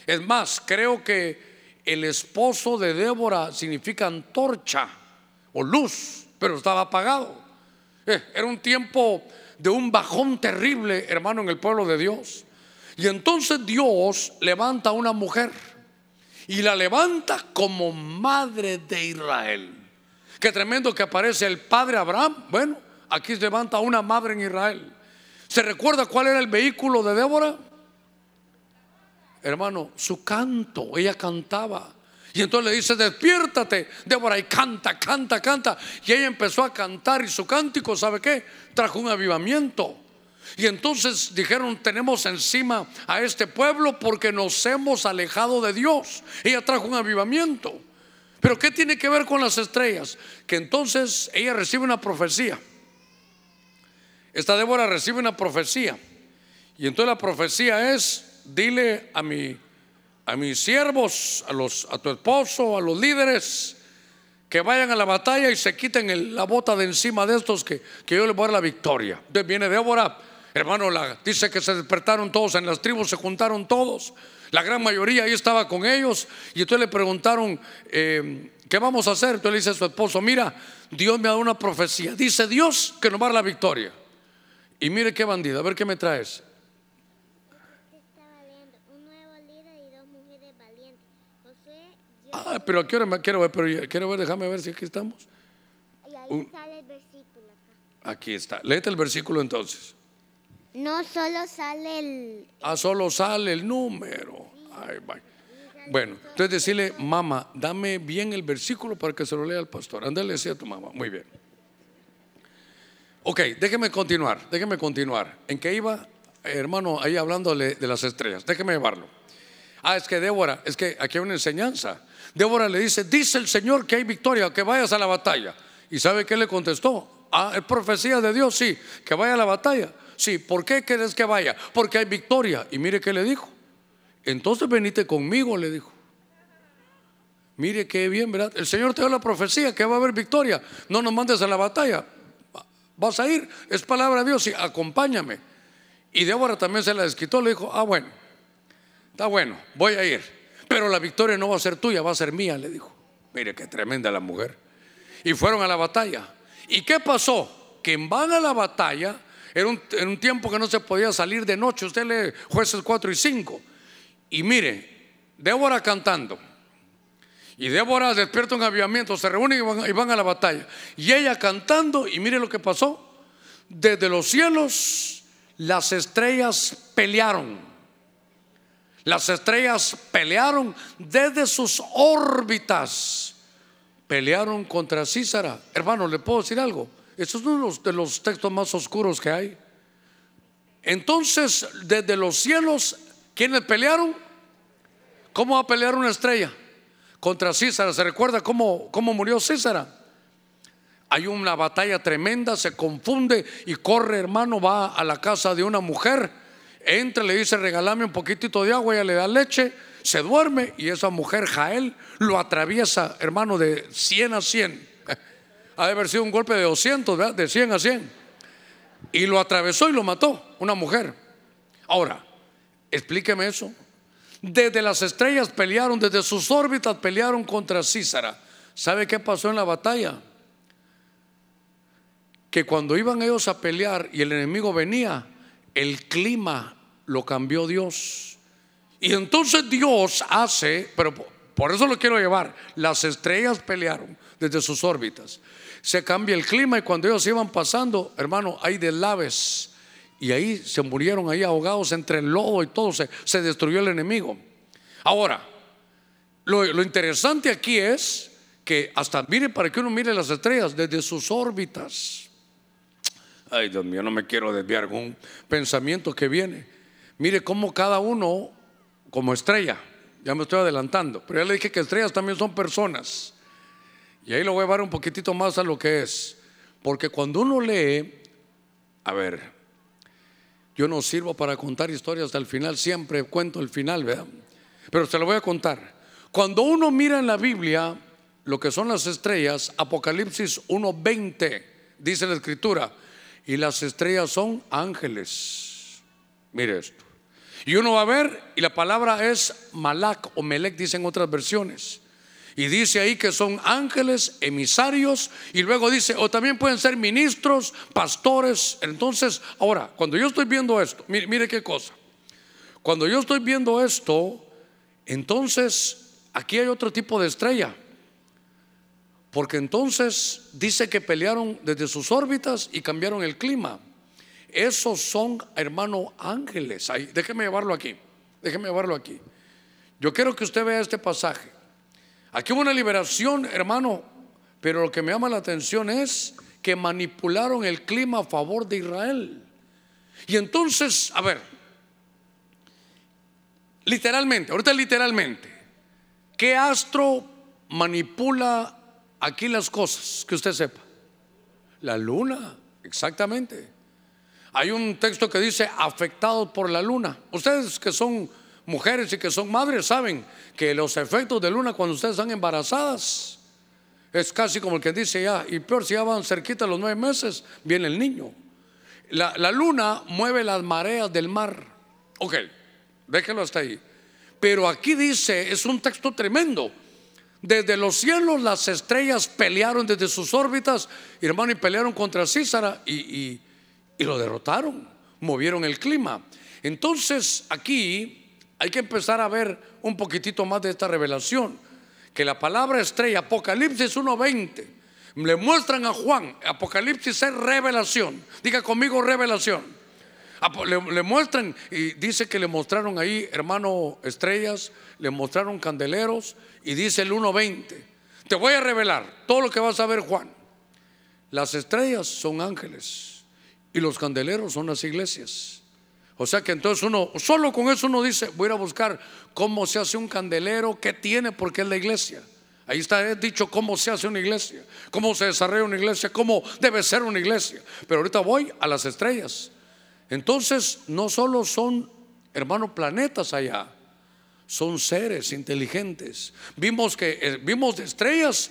Es más, creo que el esposo de Débora significa antorcha o luz, pero estaba apagado. Eh, era un tiempo de un bajón terrible, hermano, en el pueblo de Dios. Y entonces Dios levanta a una mujer y la levanta como madre de Israel. Qué tremendo que aparece el padre Abraham. Bueno, Aquí se levanta una madre en Israel. ¿Se recuerda cuál era el vehículo de Débora? Hermano, su canto. Ella cantaba. Y entonces le dice, despiértate, Débora, y canta, canta, canta. Y ella empezó a cantar y su cántico, ¿sabe qué? Trajo un avivamiento. Y entonces dijeron, tenemos encima a este pueblo porque nos hemos alejado de Dios. Ella trajo un avivamiento. Pero ¿qué tiene que ver con las estrellas? Que entonces ella recibe una profecía. Esta Débora recibe una profecía. Y entonces la profecía es, dile a, mi, a mis siervos, a, los, a tu esposo, a los líderes, que vayan a la batalla y se quiten la bota de encima de estos que, que yo les voy a dar la victoria. Entonces viene Débora, hermano, la, dice que se despertaron todos en las tribus, se juntaron todos. La gran mayoría ahí estaba con ellos. Y entonces le preguntaron, eh, ¿qué vamos a hacer? Entonces le dice a su esposo, mira, Dios me ha dado una profecía. Dice Dios que nos va a dar la victoria. Y mire qué bandido, a ver qué me traes. Ah, pero aquí me quiero ver, pero quiero ver, déjame ver si aquí estamos. Y ahí sale el versículo acá. Aquí está. Léete el versículo entonces. No solo sale el. Ah, solo sale el número. Ay, Bueno, entonces decirle, mamá, dame bien el versículo para que se lo lea al pastor. Ándale, decía a tu mamá. Muy bien. Ok, déjeme continuar, déjeme continuar. ¿En qué iba, hermano, ahí hablándole de las estrellas? Déjeme llevarlo. Ah, es que Débora, es que aquí hay una enseñanza. Débora le dice, dice el Señor que hay victoria, que vayas a la batalla. ¿Y sabe qué le contestó? Ah, es profecía de Dios, sí, que vaya a la batalla. Sí, ¿por qué quieres que vaya? Porque hay victoria. Y mire qué le dijo. Entonces venite conmigo, le dijo. Mire qué bien, ¿verdad? El Señor te da la profecía que va a haber victoria. No nos mandes a la batalla. ¿Vas a ir? Es palabra de Dios, y acompáñame. Y Débora también se la desquitó, le dijo, ah, bueno, está bueno, voy a ir. Pero la victoria no va a ser tuya, va a ser mía, le dijo. Mire qué tremenda la mujer. Y fueron a la batalla. ¿Y qué pasó? Que van a la batalla, era un, en un tiempo que no se podía salir de noche. Usted lee jueces 4 y 5. Y mire, Débora cantando. Y Débora despierta un avivamiento, se reúnen y van, a la batalla. Y ella cantando, y mire lo que pasó. Desde los cielos las estrellas pelearon. Las estrellas pelearon desde sus órbitas. Pelearon contra Císara. Hermano, ¿le puedo decir algo? Eso es uno de los textos más oscuros que hay. Entonces, desde los cielos, ¿quiénes pelearon? ¿Cómo va a pelear una estrella? contra César. ¿Se recuerda cómo, cómo murió César? Hay una batalla tremenda, se confunde y corre, hermano, va a la casa de una mujer entra, le dice, regálame un poquitito de agua, ella le da leche, se duerme y esa mujer, Jael, lo atraviesa, hermano, de 100 a 100. Ha de haber sido un golpe de 200, ¿verdad? De 100 a 100. Y lo atravesó y lo mató, una mujer. Ahora, explíqueme eso. Desde las estrellas pelearon, desde sus órbitas pelearon contra Císara. ¿Sabe qué pasó en la batalla? Que cuando iban ellos a pelear y el enemigo venía, el clima lo cambió Dios. Y entonces Dios hace, pero por eso lo quiero llevar, las estrellas pelearon desde sus órbitas. Se cambia el clima y cuando ellos iban pasando, hermano, hay deslaves. Y ahí se murieron ahí ahogados entre el lodo y todo, se, se destruyó el enemigo. Ahora, lo, lo interesante aquí es que hasta, mire, para que uno mire las estrellas desde sus órbitas. Ay, Dios mío, no me quiero desviar con un pensamiento que viene. Mire cómo cada uno, como estrella, ya me estoy adelantando, pero ya le dije que estrellas también son personas. Y ahí lo voy a llevar un poquitito más a lo que es. Porque cuando uno lee, a ver, yo no sirvo para contar historias hasta el final, siempre cuento el final, ¿verdad? Pero se lo voy a contar. Cuando uno mira en la Biblia lo que son las estrellas, Apocalipsis 1.20, dice la escritura, y las estrellas son ángeles. Mire esto. Y uno va a ver, y la palabra es Malak o Melek, dicen otras versiones. Y dice ahí que son ángeles, emisarios, y luego dice, o también pueden ser ministros, pastores. Entonces, ahora, cuando yo estoy viendo esto, mire, mire qué cosa. Cuando yo estoy viendo esto, entonces aquí hay otro tipo de estrella. Porque entonces dice que pelearon desde sus órbitas y cambiaron el clima. Esos son, hermano, ángeles. Ahí, déjeme llevarlo aquí. Déjeme llevarlo aquí. Yo quiero que usted vea este pasaje. Aquí hubo una liberación, hermano, pero lo que me llama la atención es que manipularon el clima a favor de Israel. Y entonces, a ver, literalmente, ahorita literalmente, ¿qué astro manipula aquí las cosas que usted sepa? La luna, exactamente. Hay un texto que dice afectados por la luna. Ustedes que son mujeres y que son madres saben que los efectos de luna cuando ustedes están embarazadas es casi como el que dice ya, y peor si ya van cerquita los nueve meses, viene el niño. La, la luna mueve las mareas del mar. Ok, déjelo hasta ahí. Pero aquí dice, es un texto tremendo. Desde los cielos las estrellas pelearon desde sus órbitas, hermano, y pelearon contra Císara y, y lo derrotaron, movieron el clima. Entonces aquí hay que empezar a ver un poquitito más de esta revelación, que la palabra estrella, Apocalipsis 1.20, le muestran a Juan, Apocalipsis es revelación, diga conmigo revelación. Le, le, muestran y dice que le mostraron ahí, hermano, estrellas, le mostraron candeleros y dice el 1.20, te voy a revelar todo lo que vas a ver Juan. Las estrellas son ángeles y los candeleros son las iglesias. O sea que entonces uno, solo con eso uno dice, voy a ir a buscar cómo se hace un candelero, qué tiene, porque es la iglesia. Ahí está dicho cómo se hace una iglesia, cómo se desarrolla una iglesia, cómo debe ser una iglesia. Pero ahorita voy a las estrellas. Entonces, no solo son, hermanos, planetas allá, son seres inteligentes. Vimos que eh, vimos estrellas,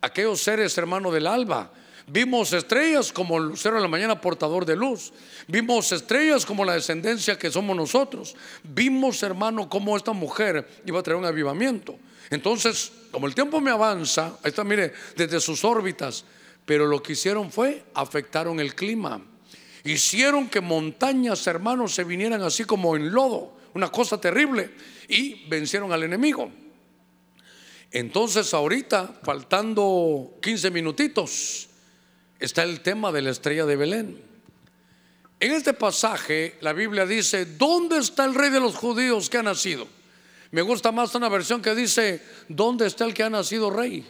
aquellos seres, hermanos del alba. Vimos estrellas como el lucero de la mañana portador de luz. Vimos estrellas como la descendencia que somos nosotros. Vimos, hermano, cómo esta mujer iba a traer un avivamiento. Entonces, como el tiempo me avanza, ahí está, mire, desde sus órbitas, pero lo que hicieron fue afectaron el clima. Hicieron que montañas, hermanos, se vinieran así como en lodo, una cosa terrible, y vencieron al enemigo. Entonces ahorita, faltando 15 minutitos, está el tema de la estrella de Belén. En este pasaje la Biblia dice, ¿dónde está el rey de los judíos que ha nacido? Me gusta más una versión que dice, ¿dónde está el que ha nacido rey?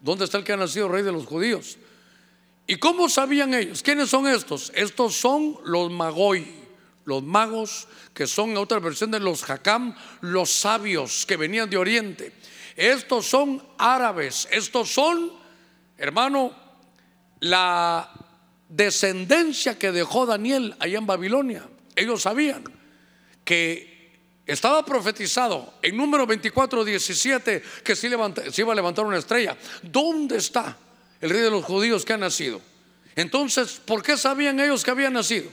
¿Dónde está el que ha nacido rey de los judíos? ¿Y cómo sabían ellos? ¿Quiénes son estos? Estos son los magoi, los magos, que son otra versión de los jacam, los sabios que venían de Oriente. Estos son árabes, estos son, hermano, la descendencia que dejó Daniel allá en Babilonia. Ellos sabían. que estaba profetizado en número 24, 17 que se, se iba a levantar una estrella. ¿Dónde está el rey de los judíos que ha nacido? Entonces, ¿por qué sabían ellos que había nacido?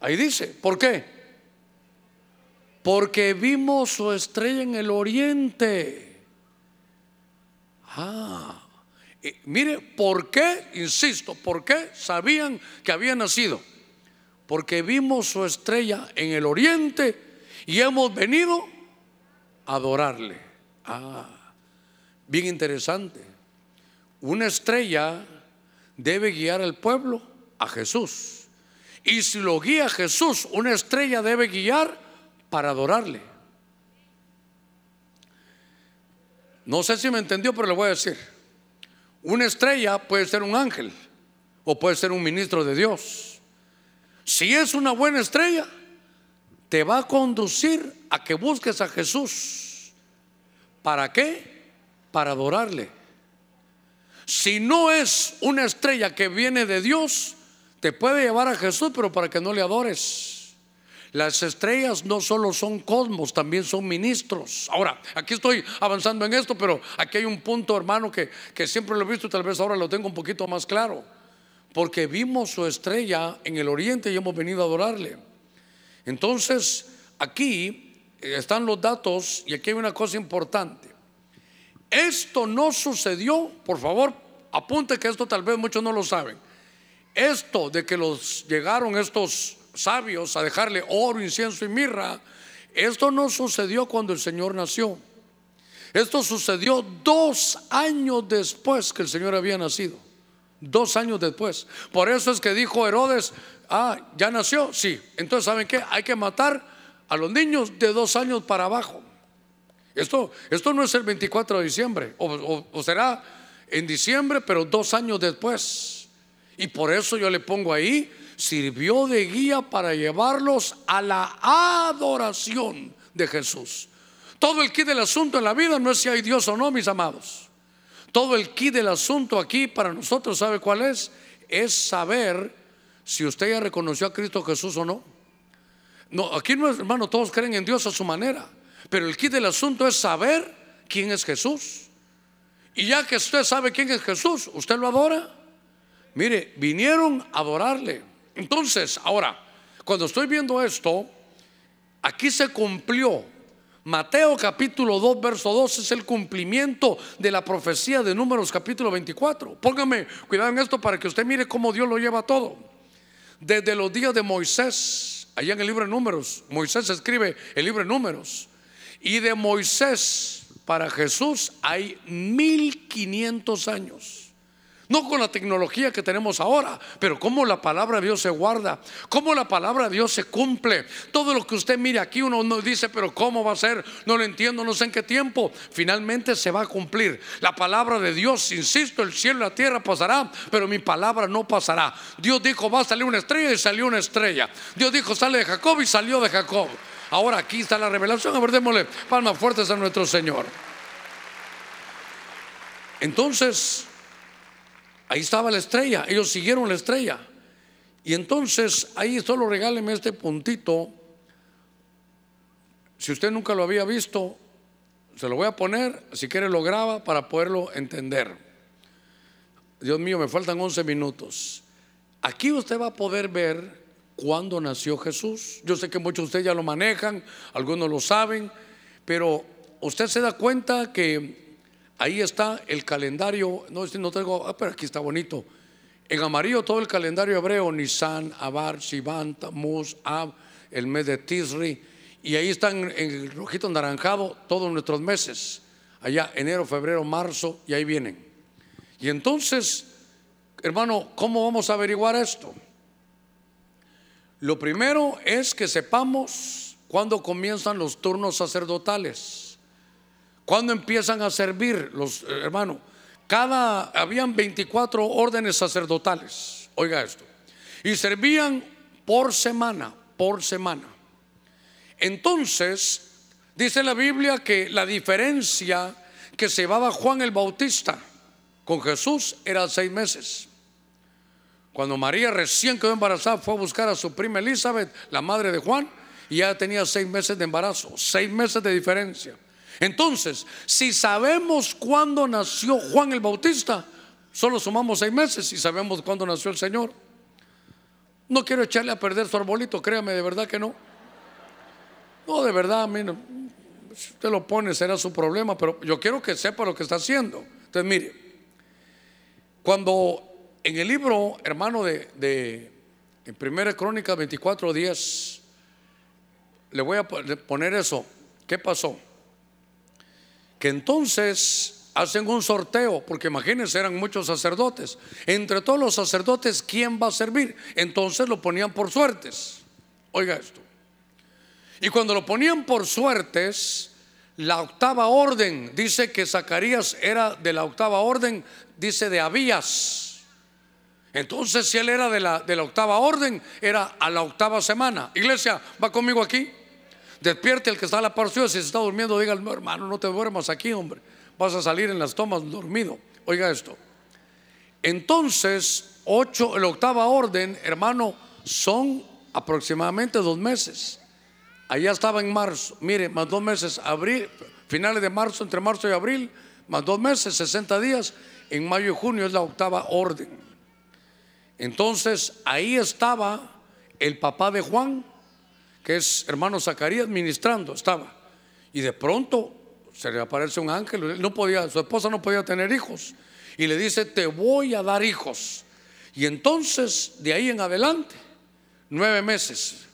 Ahí dice, ¿por qué? Porque vimos su estrella en el oriente. Ah, mire, ¿por qué? Insisto, ¿por qué sabían que había nacido? Porque vimos su estrella en el oriente y hemos venido a adorarle. Ah, bien interesante. Una estrella debe guiar al pueblo a Jesús. Y si lo guía Jesús, una estrella debe guiar para adorarle. No sé si me entendió, pero le voy a decir. Una estrella puede ser un ángel o puede ser un ministro de Dios. Si es una buena estrella, te va a conducir a que busques a Jesús. ¿Para qué? Para adorarle. Si no es una estrella que viene de Dios, te puede llevar a Jesús, pero para que no le adores. Las estrellas no solo son cosmos, también son ministros. Ahora, aquí estoy avanzando en esto, pero aquí hay un punto, hermano, que, que siempre lo he visto y tal vez ahora lo tengo un poquito más claro. Porque vimos su estrella en el oriente y hemos venido a adorarle. Entonces, aquí están los datos y aquí hay una cosa importante. Esto no sucedió, por favor, apunte que esto tal vez muchos no lo saben. Esto de que los llegaron estos sabios a dejarle oro, incienso y mirra, esto no sucedió cuando el Señor nació. Esto sucedió dos años después que el Señor había nacido. Dos años después. Por eso es que dijo Herodes, ah, ya nació. Sí. Entonces, ¿saben qué? Hay que matar a los niños de dos años para abajo. Esto, esto no es el 24 de diciembre, o será en diciembre, pero dos años después. Y por eso yo le pongo ahí sirvió de guía para llevarlos a la adoración de Jesús. Todo el kit del asunto en la vida no es si hay Dios o no, mis amados. Todo el kit del asunto aquí para nosotros, ¿sabe cuál es? Es saber si usted ya reconoció a Cristo Jesús o no. No, aquí no es, hermano, todos creen en Dios a su manera. Pero el kit del asunto es saber quién es Jesús. Y ya que usted sabe quién es Jesús, usted lo adora. Mire, vinieron a adorarle. Entonces, ahora, cuando estoy viendo esto, aquí se cumplió. Mateo capítulo 2, verso 2 es el cumplimiento de la profecía de números capítulo 24. Póngame cuidado en esto para que usted mire cómo Dios lo lleva todo. Desde los días de Moisés, allá en el libro de números, Moisés escribe el libro de números. Y de Moisés para Jesús hay 1500 años. No con la tecnología que tenemos ahora, pero cómo la palabra de Dios se guarda, cómo la palabra de Dios se cumple. Todo lo que usted mire aquí, uno nos dice, pero ¿cómo va a ser? No lo entiendo, no sé en qué tiempo. Finalmente se va a cumplir. La palabra de Dios, insisto, el cielo y la tierra pasará, pero mi palabra no pasará. Dios dijo, va a salir una estrella y salió una estrella. Dios dijo, sale de Jacob y salió de Jacob. Ahora aquí está la revelación. A ver, démosle palmas fuertes a nuestro Señor. Entonces, Ahí estaba la estrella, ellos siguieron la estrella. Y entonces ahí solo regáleme este puntito. Si usted nunca lo había visto, se lo voy a poner, si quiere lo graba para poderlo entender. Dios mío, me faltan 11 minutos. Aquí usted va a poder ver cuándo nació Jesús. Yo sé que muchos de ustedes ya lo manejan, algunos lo saben, pero usted se da cuenta que Ahí está el calendario, no, no tengo, ah, pero aquí está bonito. En amarillo todo el calendario hebreo, Nisan, Abar, Sivan, Tamuz, Ab, el mes de Tisri. Y ahí están en rojito anaranjado todos nuestros meses. Allá, enero, febrero, marzo, y ahí vienen. Y entonces, hermano, ¿cómo vamos a averiguar esto? Lo primero es que sepamos cuándo comienzan los turnos sacerdotales. ¿Cuándo empiezan a servir los eh, hermanos? Cada habían 24 órdenes sacerdotales. Oiga esto. Y servían por semana, por semana. Entonces, dice la Biblia que la diferencia que llevaba Juan el Bautista con Jesús era seis meses. Cuando María recién quedó embarazada, fue a buscar a su prima Elizabeth, la madre de Juan, y ya tenía seis meses de embarazo, seis meses de diferencia. Entonces, si sabemos cuándo nació Juan el Bautista, solo sumamos seis meses y sabemos cuándo nació el Señor. No quiero echarle a perder su arbolito, créame, de verdad que no. No, de verdad, a mí no, si usted lo pone será su problema, pero yo quiero que sepa lo que está haciendo. Entonces, mire, cuando en el libro, hermano, de, de en Primera Crónica 24 días, le voy a poner eso. ¿Qué pasó? Que entonces hacen un sorteo, porque imagínense, eran muchos sacerdotes. Entre todos los sacerdotes, ¿quién va a servir? Entonces lo ponían por suertes. Oiga esto. Y cuando lo ponían por suertes, la octava orden, dice que Zacarías era de la octava orden, dice de Abías. Entonces, si él era de la, de la octava orden, era a la octava semana. Iglesia, va conmigo aquí. Despierte el que está a la par suya. Si está durmiendo, diga, hermano, no te duermas aquí, hombre. Vas a salir en las tomas dormido. Oiga esto. Entonces, ocho, la octava orden, hermano, son aproximadamente dos meses. Allá estaba en marzo, mire, más dos meses, abril, finales de marzo, entre marzo y abril, más dos meses, 60 días. En mayo y junio es la octava orden. Entonces ahí estaba el papá de Juan, que es hermano Zacarías, ministrando, estaba. Y de pronto se le aparece un ángel, no podía, su esposa no podía tener hijos. Y le dice, te voy a dar hijos. Y entonces, de ahí en adelante, nueve meses,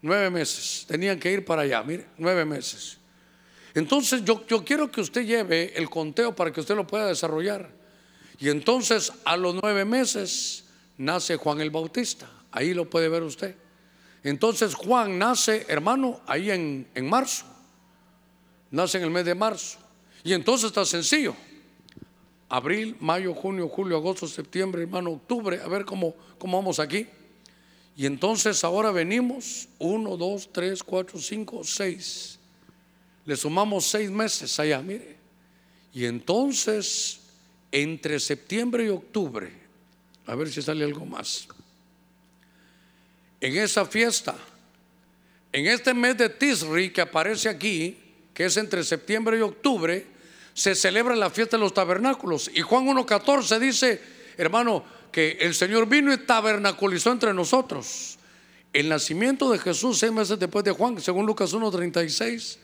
Nueve meses. Tenían que ir para allá, mire, nueve meses. Entonces yo, yo quiero que usted lleve el conteo para que usted lo pueda desarrollar. Y entonces a los nueve meses nace Juan el Bautista. Ahí lo puede ver usted. Entonces Juan nace, hermano, ahí en, en marzo. Nace en el mes de marzo. Y entonces está sencillo. Abril, mayo, junio, julio, agosto, septiembre, hermano, octubre. A ver cómo, cómo vamos aquí. Y entonces ahora venimos, uno, dos, tres, cuatro, cinco, seis. Le sumamos seis meses allá, mire. Y entonces, entre septiembre y octubre, a ver si sale algo más. En esa fiesta, en este mes de Tisri que aparece aquí, que es entre septiembre y octubre, se celebra la fiesta de los tabernáculos. Y Juan 1.14 dice, hermano, que el Señor vino y tabernaculizó entre nosotros. El nacimiento de Jesús, seis meses después de Juan, según Lucas 1.36,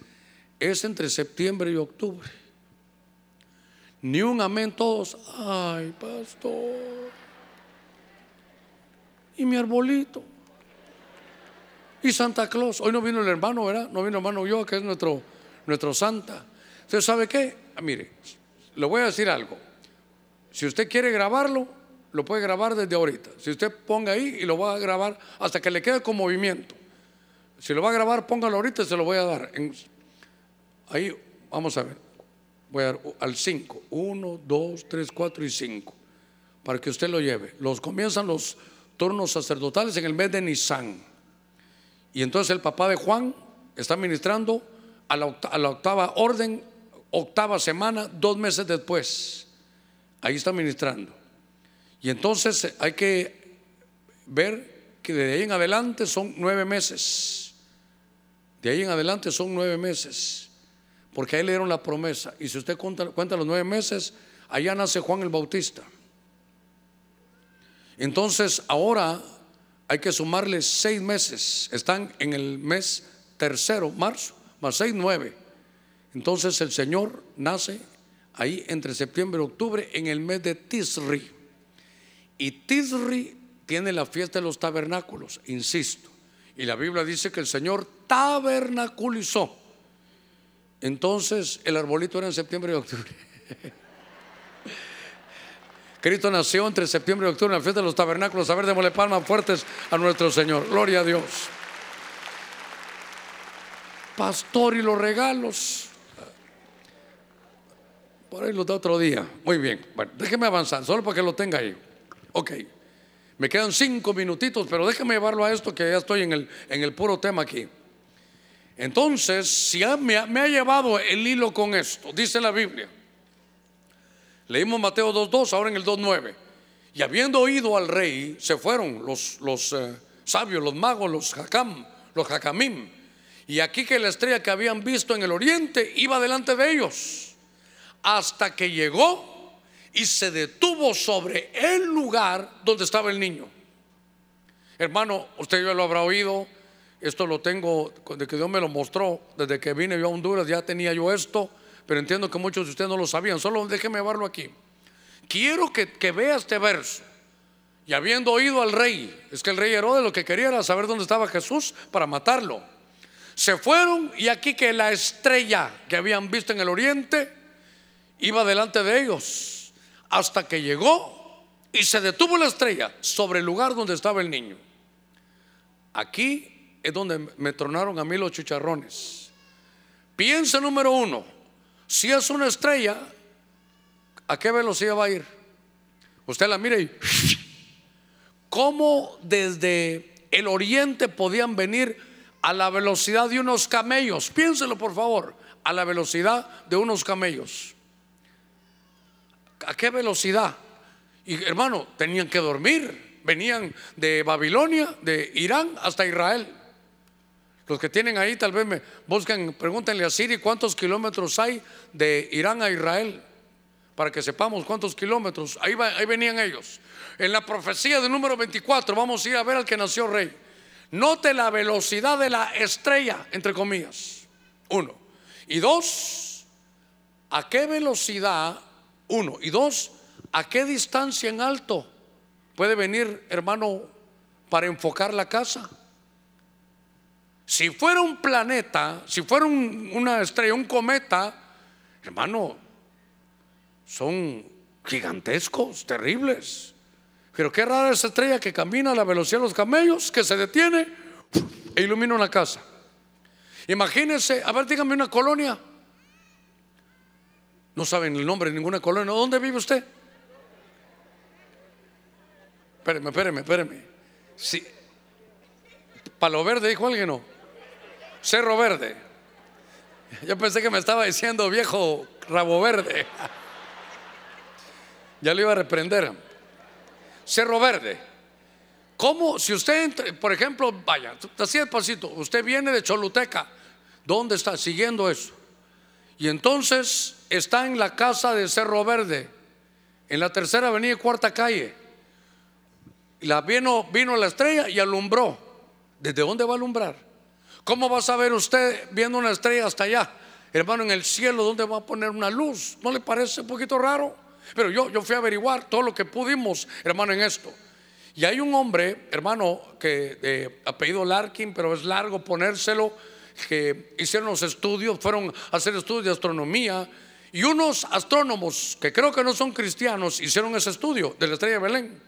es entre septiembre y octubre. Ni un amén todos. Ay, pastor. Y mi arbolito. Y Santa Claus. Hoy no vino el hermano, ¿verdad? No vino el hermano yo, que es nuestro, nuestro santa. ¿Usted sabe qué? Ah, mire, le voy a decir algo. Si usted quiere grabarlo, lo puede grabar desde ahorita. Si usted ponga ahí y lo va a grabar hasta que le quede con movimiento. Si lo va a grabar, póngalo ahorita y se lo voy a dar. ahí, vamos a ver. Voy a dar al 5. 1, 2, 3, 4 y 5. Para que usted lo lleve. Los comienzan los turnos sacerdotales en el mes de Nisan. Y entonces el papá de Juan está ministrando a la, octava orden, octava semana, dos meses después. Ahí está ministrando. Y entonces hay que ver que de ahí en adelante son nueve meses. De ahí en adelante son nueve meses. Porque ahí le dieron la promesa. Y si usted cuenta los nueve meses, allá nace Juan el Bautista. Entonces ahora hay que sumarle seis meses. Están en el mes tercero, marzo, más seis, nueve. Entonces el Señor nace ahí entre septiembre y octubre en el mes de Tisri. Y Tisri tiene la fiesta de los tabernáculos, insisto. Y la Biblia dice que el Señor tabernaculizó. Entonces el arbolito era en septiembre y octubre. <laughs> Cristo nació entre septiembre y octubre en la fiesta de los tabernáculos. A ver, démosle palmas fuertes a nuestro Señor. Gloria a Dios. Pastor y los regalos. Por ahí los da otro día. Muy bien. Bueno, déjeme avanzar, solo para que lo tenga ahí. Ok, me quedan cinco minutitos, pero déjame llevarlo a esto que ya estoy en el, en el puro tema aquí. Entonces, si me, ha, me ha llevado el hilo con esto, dice la Biblia. Leímos Mateo 2.2, ahora en el 2.9. Y habiendo oído al rey, se fueron los, los eh, sabios, los magos, los jacam, los jacamim. Y aquí que la estrella que habían visto en el oriente iba delante de ellos, hasta que llegó y se detuvo sobre el lugar donde estaba el niño. Hermano, usted ya lo habrá oído, esto lo tengo de que Dios me lo mostró, desde que vine yo a Honduras ya tenía yo esto, pero entiendo que muchos de ustedes no lo sabían, solo déjeme verlo aquí. Quiero que, que vea este verso. Y habiendo oído al rey, es que el rey Herodes lo que quería era saber dónde estaba Jesús para matarlo. Se fueron y aquí que la estrella que habían visto en el oriente iba delante de ellos hasta que llegó y se detuvo la estrella sobre el lugar donde estaba el niño. Aquí es donde me tronaron a mí los chicharrones. Piensa número uno, si es una estrella, ¿a qué velocidad va a ir? Usted la mira y cómo desde el oriente podían venir a la velocidad de unos camellos. Piénselo por favor, a la velocidad de unos camellos. ¿A qué velocidad? Y hermano, tenían que dormir. Venían de Babilonia, de Irán hasta Israel. Los que tienen ahí tal vez me buscan, pregúntenle a Siri cuántos kilómetros hay de Irán a Israel, para que sepamos cuántos kilómetros. Ahí, ahí venían ellos. En la profecía del número 24 vamos a ir a ver al que nació rey. Note la velocidad de la estrella, entre comillas. Uno. Y dos, ¿a qué velocidad? Uno. Y dos, ¿a qué distancia en alto puede venir, hermano, para enfocar la casa? Si fuera un planeta, si fuera una estrella, un cometa, hermano, son gigantescos, terribles. Pero qué rara esa estrella que camina a la velocidad de los camellos, que se detiene e ilumina una casa. Imagínense, a ver, dígame una colonia. No saben el nombre de ninguna colonia. ¿Dónde vive usted? Espéreme, espéreme, espéreme. Sí. Palo Verde, dijo alguien, no. Cerro Verde. Yo pensé que me estaba diciendo viejo rabo verde. Ya lo iba a reprender. Cerro Verde. ¿Cómo? Si usted, por ejemplo, vaya, así despacito, usted viene de Choluteca, ¿dónde está? Siguiendo eso. Y entonces está en la casa de Cerro Verde, en la tercera avenida y cuarta calle. La vino, vino la estrella y alumbró. ¿Desde dónde va a alumbrar? ¿Cómo va a saber usted viendo una estrella hasta allá? Hermano, en el cielo, ¿dónde va a poner una luz? ¿No le parece un poquito raro? Pero yo, yo fui a averiguar todo lo que pudimos, hermano, en esto. Y hay un hombre, hermano, que eh, apellido Larkin, pero es largo ponérselo, que hicieron los estudios, fueron a hacer estudios de astronomía. Y unos astrónomos que creo que no son cristianos hicieron ese estudio de la estrella de Belén.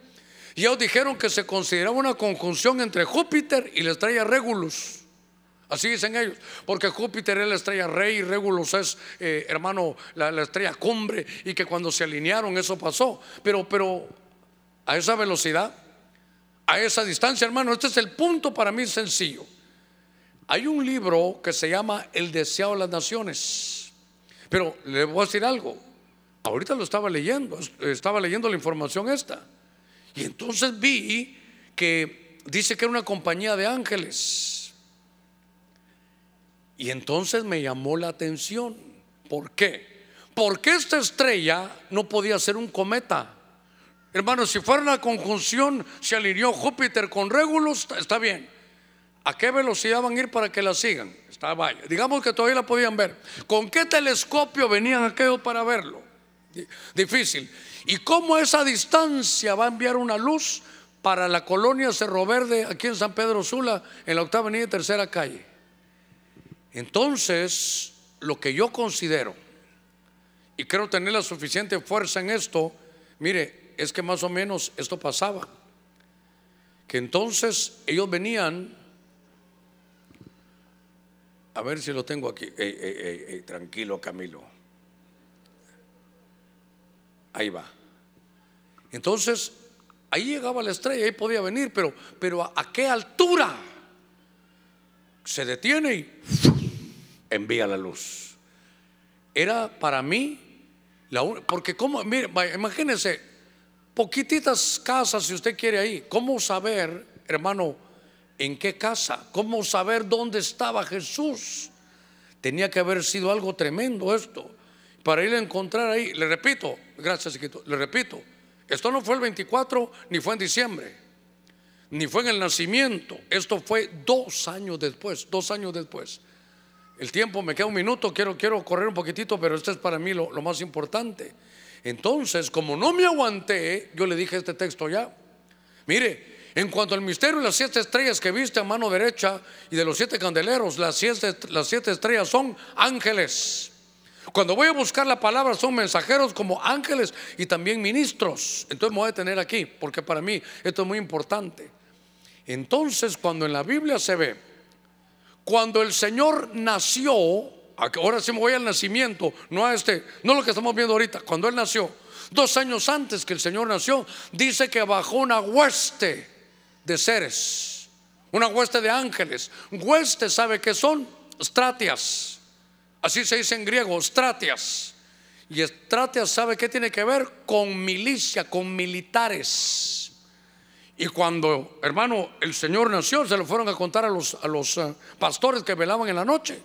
Y ellos dijeron que se consideraba una conjunción entre Júpiter y la estrella Regulus. Así dicen ellos, porque Júpiter es la estrella rey Regulus es, eh, hermano, la, estrella cumbre y que cuando se alinearon eso pasó. Pero, pero a esa velocidad, a esa distancia, hermano, este es el punto para mí sencillo. Hay un libro que se llama El deseado de las naciones. Pero le voy a decir algo. Ahorita lo estaba leyendo, estaba leyendo la información esta. Y entonces vi que dice que era una compañía de ángeles y entonces me llamó la atención. ¿Por qué? Porque esta estrella no podía ser un cometa. Hermanos, si fuera una conjunción, se alineó Júpiter con Regulus, está bien. ¿A qué velocidad van a ir para que la sigan? Está vaya. Digamos que todavía la podían ver. ¿Con qué telescopio venían aquellos para verlo? Difícil. ¿Y cómo esa distancia va a enviar una luz para la colonia Cerro Verde aquí en San Pedro Sula, en la octava avenida y tercera calle? Entonces, lo que yo considero, y creo tener la suficiente fuerza en esto, mire, es que más o menos esto pasaba. Que entonces ellos venían, a ver si lo tengo aquí, tranquilo Camilo, ahí va. Entonces, ahí llegaba la estrella, ahí podía venir, pero, pero ¿a, a qué altura? Se detiene y envía la luz. Era para mí, la, porque como, mire, imagínense, poquititas casas si usted quiere ahí. ¿Cómo saber, hermano, en qué casa? ¿Cómo saber dónde estaba Jesús? Tenía que haber sido algo tremendo esto. Para ir a encontrar ahí, le repito, gracias, le repito, esto no fue el 24 ni fue en diciembre, ni fue en el nacimiento, esto fue dos años después, dos años después. El tiempo me queda un minuto, quiero, quiero correr un poquitito, pero esto es para mí lo, lo más importante. Entonces, como no me aguanté, yo le dije este texto ya. Mire, en cuanto al misterio de las siete estrellas que viste a mano derecha y de los siete candeleros, las siete, las siete estrellas son ángeles. Cuando voy a buscar la palabra son mensajeros como ángeles y también ministros. Entonces me voy a detener aquí porque para mí esto es muy importante. Entonces cuando en la Biblia se ve, cuando el Señor nació, ahora sí me voy al nacimiento, no a este, no lo que estamos viendo ahorita, cuando Él nació, dos años antes que el Señor nació, dice que bajó una hueste de seres, una hueste de ángeles. Hueste, ¿sabe qué son? Stratias. Así se dice en griego, stratias. Y stratias, ¿sabe qué tiene que ver? Con milicia, con militares. Y cuando, hermano, el Señor nació, se lo fueron a contar a los, a los uh, pastores que velaban en la noche.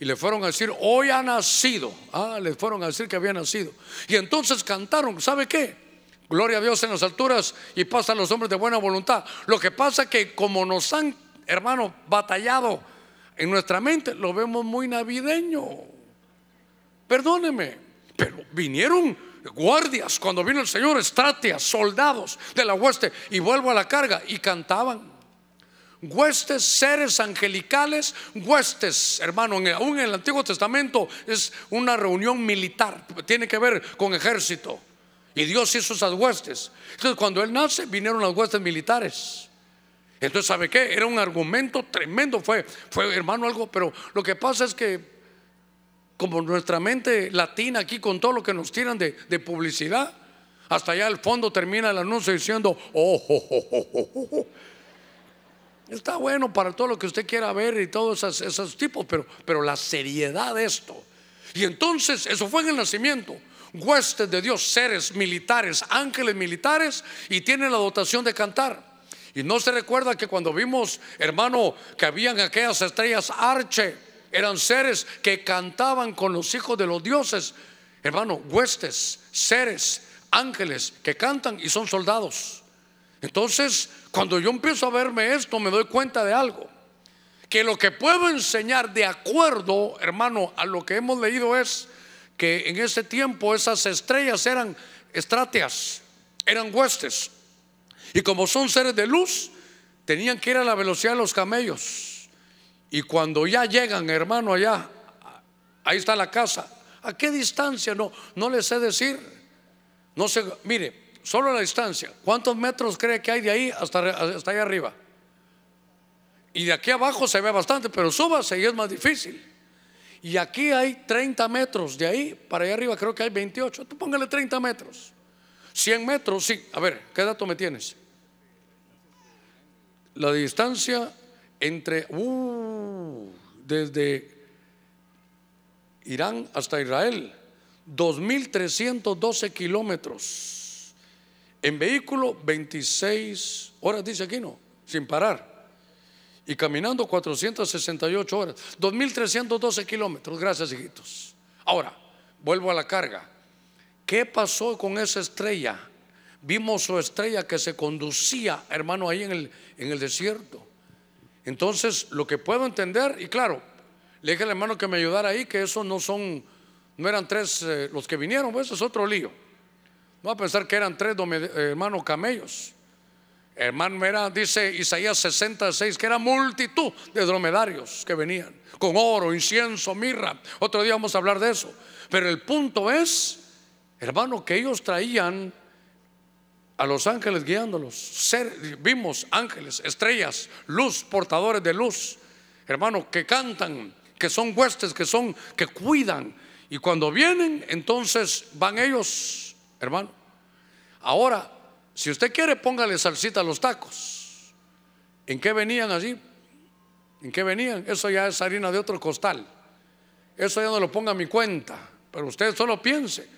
Y le fueron a decir, hoy ha nacido. Ah, le fueron a decir que había nacido. Y entonces cantaron, ¿sabe qué? Gloria a Dios en las alturas y pasa a los hombres de buena voluntad. Lo que pasa que como nos han, hermano, batallado en nuestra mente, lo vemos muy navideño. Perdóneme, pero vinieron guardias cuando vino el Señor, estratias, soldados de la hueste, y vuelvo a la carga, y cantaban. Huestes, seres angelicales, huestes, hermano, aún en el Antiguo Testamento es una reunión militar, tiene que ver con ejército. Y Dios hizo esas huestes. Entonces, cuando Él nace, vinieron las huestes militares. Entonces, ¿sabe qué? Era un argumento tremendo, fue, fue hermano algo, pero lo que pasa es que como nuestra mente latina aquí con todo lo que nos tiran de, publicidad, hasta allá al fondo termina el anuncio diciendo, oh, oh, oh, oh, oh, oh". Está bueno para todo lo que usted quiera ver y todos esos, esos tipos, pero, pero la seriedad de esto. Y entonces, eso fue en el nacimiento. Huestes de Dios, seres militares, ángeles militares, y tienen la dotación de cantar. Y no se recuerda que cuando vimos, hermano, que habían aquellas estrellas arche, eran seres que cantaban con los hijos de los dioses. Hermano, huestes, seres, ángeles que cantan y son soldados. Entonces, cuando yo empiezo a verme esto, me doy cuenta de algo. Que lo que puedo enseñar de acuerdo, hermano, a lo que hemos leído es que en ese tiempo esas estrellas eran estrateas, eran huestes. Y como son seres de luz, tenían que ir a la velocidad de los camellos. Y cuando ya llegan, hermano, allá, ahí está la casa. ¿A qué distancia? No, no les sé decir. No sé, mire, solo la distancia. ¿Cuántos metros cree que hay de ahí hasta, hasta allá arriba? Y de aquí abajo se ve bastante, pero súbase y es más difícil. Y aquí hay 30 metros, de ahí para allá arriba creo que hay 28. Tú póngale 30 metros. 100 metros, sí. A ver, ¿qué dato me tienes? La distancia entre, uh, desde Irán hasta Israel, 2.312 kilómetros. En vehículo, 26 horas, dice aquí, no, sin parar y caminando 468 horas, 2.312 kilómetros. Gracias, hijitos. Ahora, vuelvo a la carga. ¿Qué pasó con esa estrella? Vimos su estrella que se conducía, hermano, ahí en el, en el desierto. Entonces, lo que puedo entender, y claro, le dije al hermano que me ayudara ahí, que esos no son, no eran tres eh, los que vinieron, pues es otro lío. No va a pensar que eran tres eh, hermanos camellos. Hermano, era, dice Isaías 66, que era multitud de dromedarios que venían, con oro, incienso, mirra. Otro día vamos a hablar de eso. Pero el punto es, hermano, que ellos traían a los ángeles guiándolos. vimos ángeles, estrellas, luz, portadores de luz. Hermano, que cantan, que son huestes, que son, que cuidan. Y cuando vienen, entonces van ellos, hermano. Ahora, si usted quiere, póngale salsita a los tacos. ¿En qué venían así? ¿En qué venían? Eso ya es harina de otro costal. Eso ya no lo ponga a mi cuenta. Pero usted solo piense.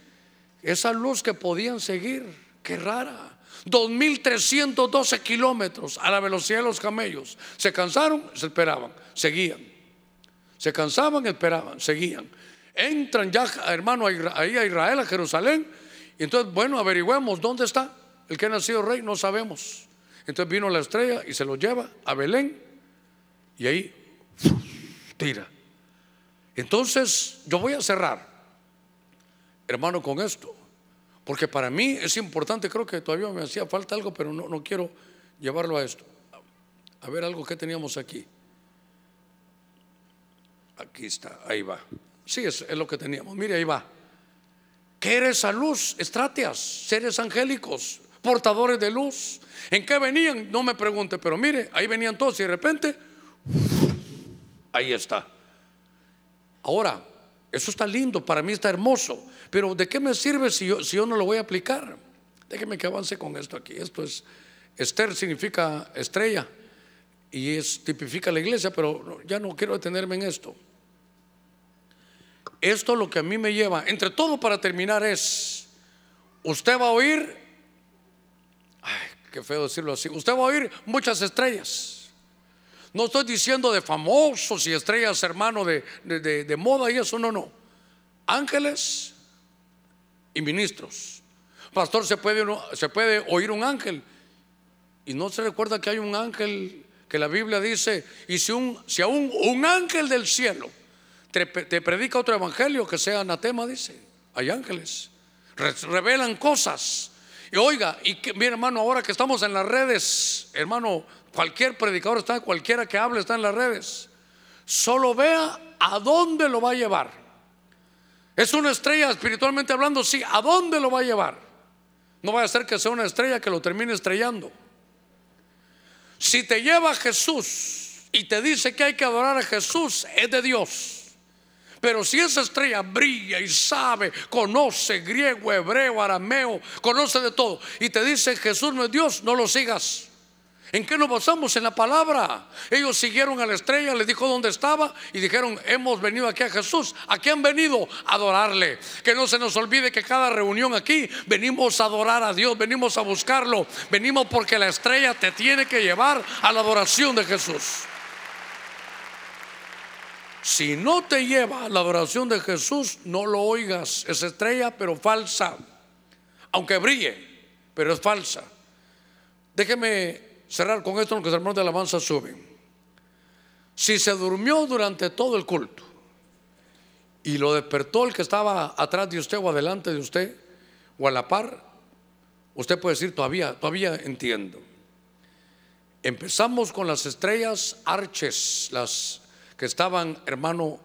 Esa luz que podían seguir qué rara. 2.312 kilómetros a la velocidad de los camellos. Se cansaron, se esperaban, seguían. Se cansaban, esperaban, seguían. Entran ya, hermano, ahí a Israel, a Jerusalén. Y entonces, bueno, averigüemos dónde está el que ha nacido rey, no sabemos. Entonces vino la estrella y se lo lleva a Belén. Y ahí tira. Entonces, yo voy a cerrar, hermano, con esto. Porque para mí es importante, creo que todavía me hacía falta algo, pero no, no quiero llevarlo a esto. A ver algo que teníamos aquí. Aquí está, ahí va. Sí, es, es lo que teníamos. Mire, ahí va. ¿Qué eres esa luz? Estratias, seres angélicos, portadores de luz. ¿En qué venían? No me pregunte, pero mire, ahí venían todos y de repente, ahí está. Ahora, eso está lindo, para mí está hermoso, pero ¿de qué me sirve si yo, si yo no lo voy a aplicar? Déjeme que avance con esto aquí. Esto es, Esther significa estrella y es, tipifica la iglesia, pero ya no quiero detenerme en esto. Esto lo que a mí me lleva, entre todo para terminar es, usted va a oír, ay, qué feo decirlo así, usted va a oír muchas estrellas. No estoy diciendo de famosos y estrellas, hermano, de, de, moda y eso, no, no. Ángeles y ministros. Pastor, se puede, se puede oír un ángel. Y no se recuerda que hay un ángel que la Biblia dice, y si, un, si aún un ángel del cielo te, predica otro evangelio que sea anatema, dice, hay ángeles, revelan cosas. Y oiga, y que, hermano, ahora que estamos en las redes, hermano, cualquier predicador está, cualquiera que hable está en las redes. Solo vea a dónde lo va a llevar. Es una estrella espiritualmente hablando, sí, ¿a dónde lo va a llevar? No vaya a ser que sea una estrella que lo termine estrellando. Si te lleva a Jesús y te dice que hay que adorar a Jesús, es de Dios. Pero si esa estrella brilla y sabe, conoce griego, hebreo, arameo, conoce de todo, y te dice Jesús no es Dios, no lo sigas. ¿En qué nos basamos? En la palabra. Ellos siguieron a la estrella, le dijo dónde estaba y dijeron, hemos venido aquí a Jesús. ¿A qué han venido? A adorarle. Que no se nos olvide que cada reunión aquí venimos a adorar a Dios, venimos a buscarlo, venimos porque la estrella te tiene que llevar a la adoración de Jesús. Si no te lleva a la adoración de Jesús, no lo oigas. Es estrella, pero falsa. Aunque brille, pero es falsa. Déjeme cerrar con esto, los hermanos de alabanza suben. Si se durmió durante todo el culto y lo despertó el que estaba atrás de usted o adelante de usted o a la par, usted puede decir todavía, todavía entiendo. Empezamos con las estrellas arches, las que estaban, hermano,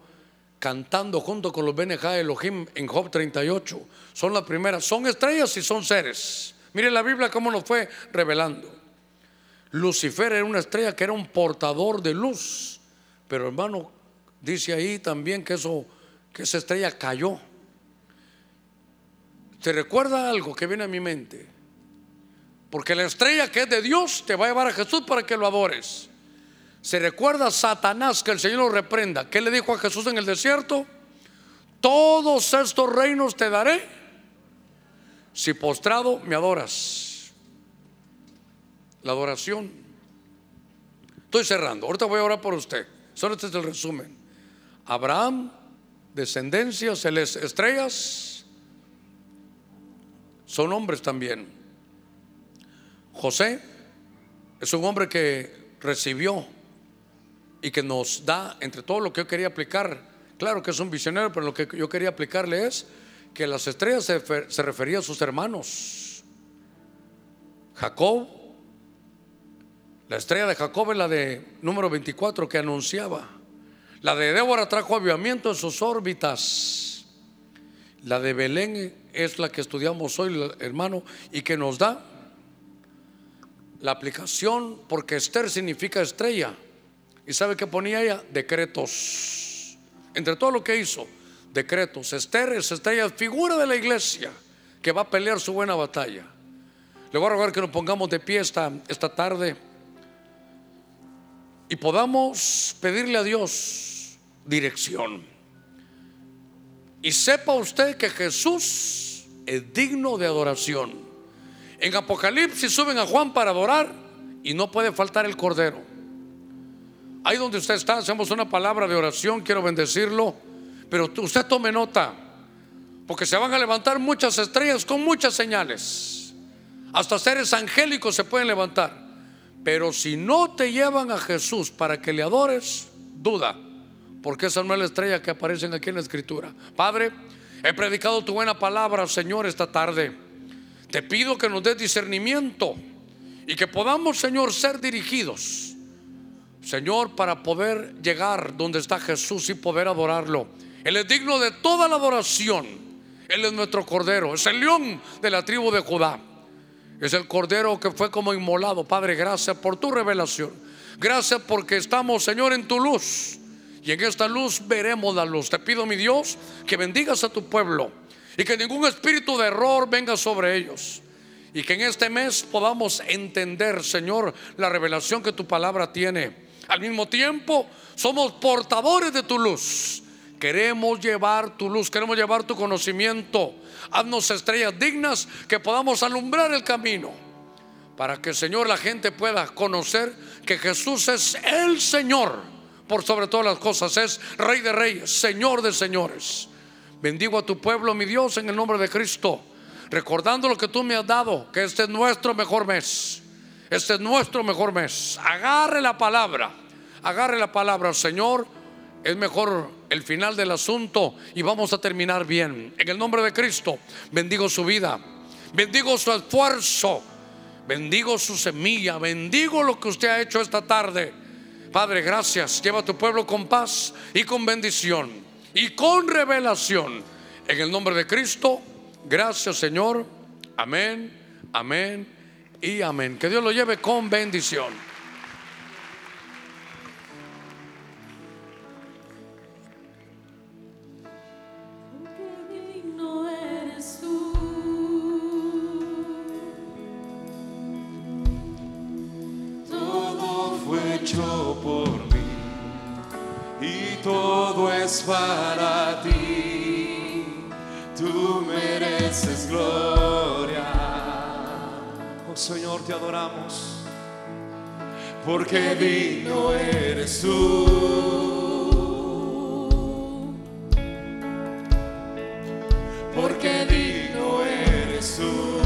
cantando junto con los Benejá Elohim en Job 38. Son las primeras, son estrellas y son seres. Mire la Biblia cómo nos fue revelando. Lucifer era una estrella que era un portador de luz, pero hermano, dice ahí también que eso, que esa estrella cayó. ¿Te recuerda algo que viene a mi mente? Porque la estrella que es de Dios te va a llevar a Jesús para que lo adores. Se recuerda a Satanás que el Señor lo reprenda. ¿Qué le dijo a Jesús en el desierto? Todos estos reinos te daré si postrado me adoras. La adoración. Estoy cerrando. Ahorita voy a orar por usted. Solo este es el resumen. Abraham, descendencia, estrellas, son hombres también. José es un hombre que recibió y que nos da, entre todo lo que yo quería aplicar, claro que es un visionario, pero lo que yo quería aplicarle es que las estrellas se, se refería a sus hermanos. Jacob, la estrella de Jacob es la de número 24 que anunciaba. La de Débora trajo avivamiento en sus órbitas. La de Belén es la que estudiamos hoy, hermano, y que nos da la aplicación, porque Esther significa estrella. ¿Y sabe qué ponía ella? Decretos. Entre todo lo que hizo, decretos. Esther es estrella, figura de la iglesia que va a pelear su buena batalla. Le voy a rogar que nos pongamos de pie esta, esta tarde y podamos pedirle a Dios dirección. Y sepa usted que Jesús es digno de adoración. En Apocalipsis suben a Juan para adorar y no puede faltar el cordero. Ahí donde usted está, hacemos una palabra de oración, quiero bendecirlo, pero usted tome nota, porque se van a levantar muchas estrellas con muchas señales. Hasta seres angélicos se pueden levantar. Pero si no te llevan a Jesús para que le adores, duda, porque esa no es la estrella que aparece aquí en la escritura. Padre, he predicado tu buena palabra, Señor, esta tarde. Te pido que nos des discernimiento y que podamos, Señor, ser dirigidos. Señor, para poder llegar donde está Jesús y poder adorarlo. Él es digno de toda la adoración. Él es nuestro cordero, es el león de la tribu de Judá. Es el cordero que fue como inmolado. Padre, gracias por tu revelación. Gracias porque estamos, Señor, en tu luz. Y en esta luz veremos la luz. Te pido, mi Dios, que bendigas a tu pueblo y que ningún espíritu de error venga sobre ellos. Y que en este mes podamos entender, Señor, la revelación que tu palabra tiene. Al mismo tiempo, somos portadores de tu luz. Queremos llevar tu luz, queremos llevar tu conocimiento. Haznos estrellas dignas que podamos alumbrar el camino. Para que, Señor, la gente pueda conocer que Jesús es el Señor. Por sobre todas las cosas, es Rey de Reyes, Señor de Señores. Bendigo a tu pueblo, mi Dios, en el nombre de Cristo. Recordando lo que tú me has dado, que este es nuestro mejor mes. Este es nuestro mejor mes. Agarre la palabra. Agarre la palabra, Señor es mejor el final del asunto y vamos a terminar bien. En el nombre de Cristo, bendigo su vida, bendigo su esfuerzo, bendigo su semilla, bendigo lo que usted ha hecho esta tarde. Padre, gracias. Lleva a tu pueblo con paz y con bendición y con revelación. En el nombre de Cristo, gracias Señor. Amén, amén y amén. Que Dios lo lleve con bendición. por mí y todo es para ti. Tú mereces gloria. Oh Señor, te adoramos porque digno eres tú. Porque digno eres tú.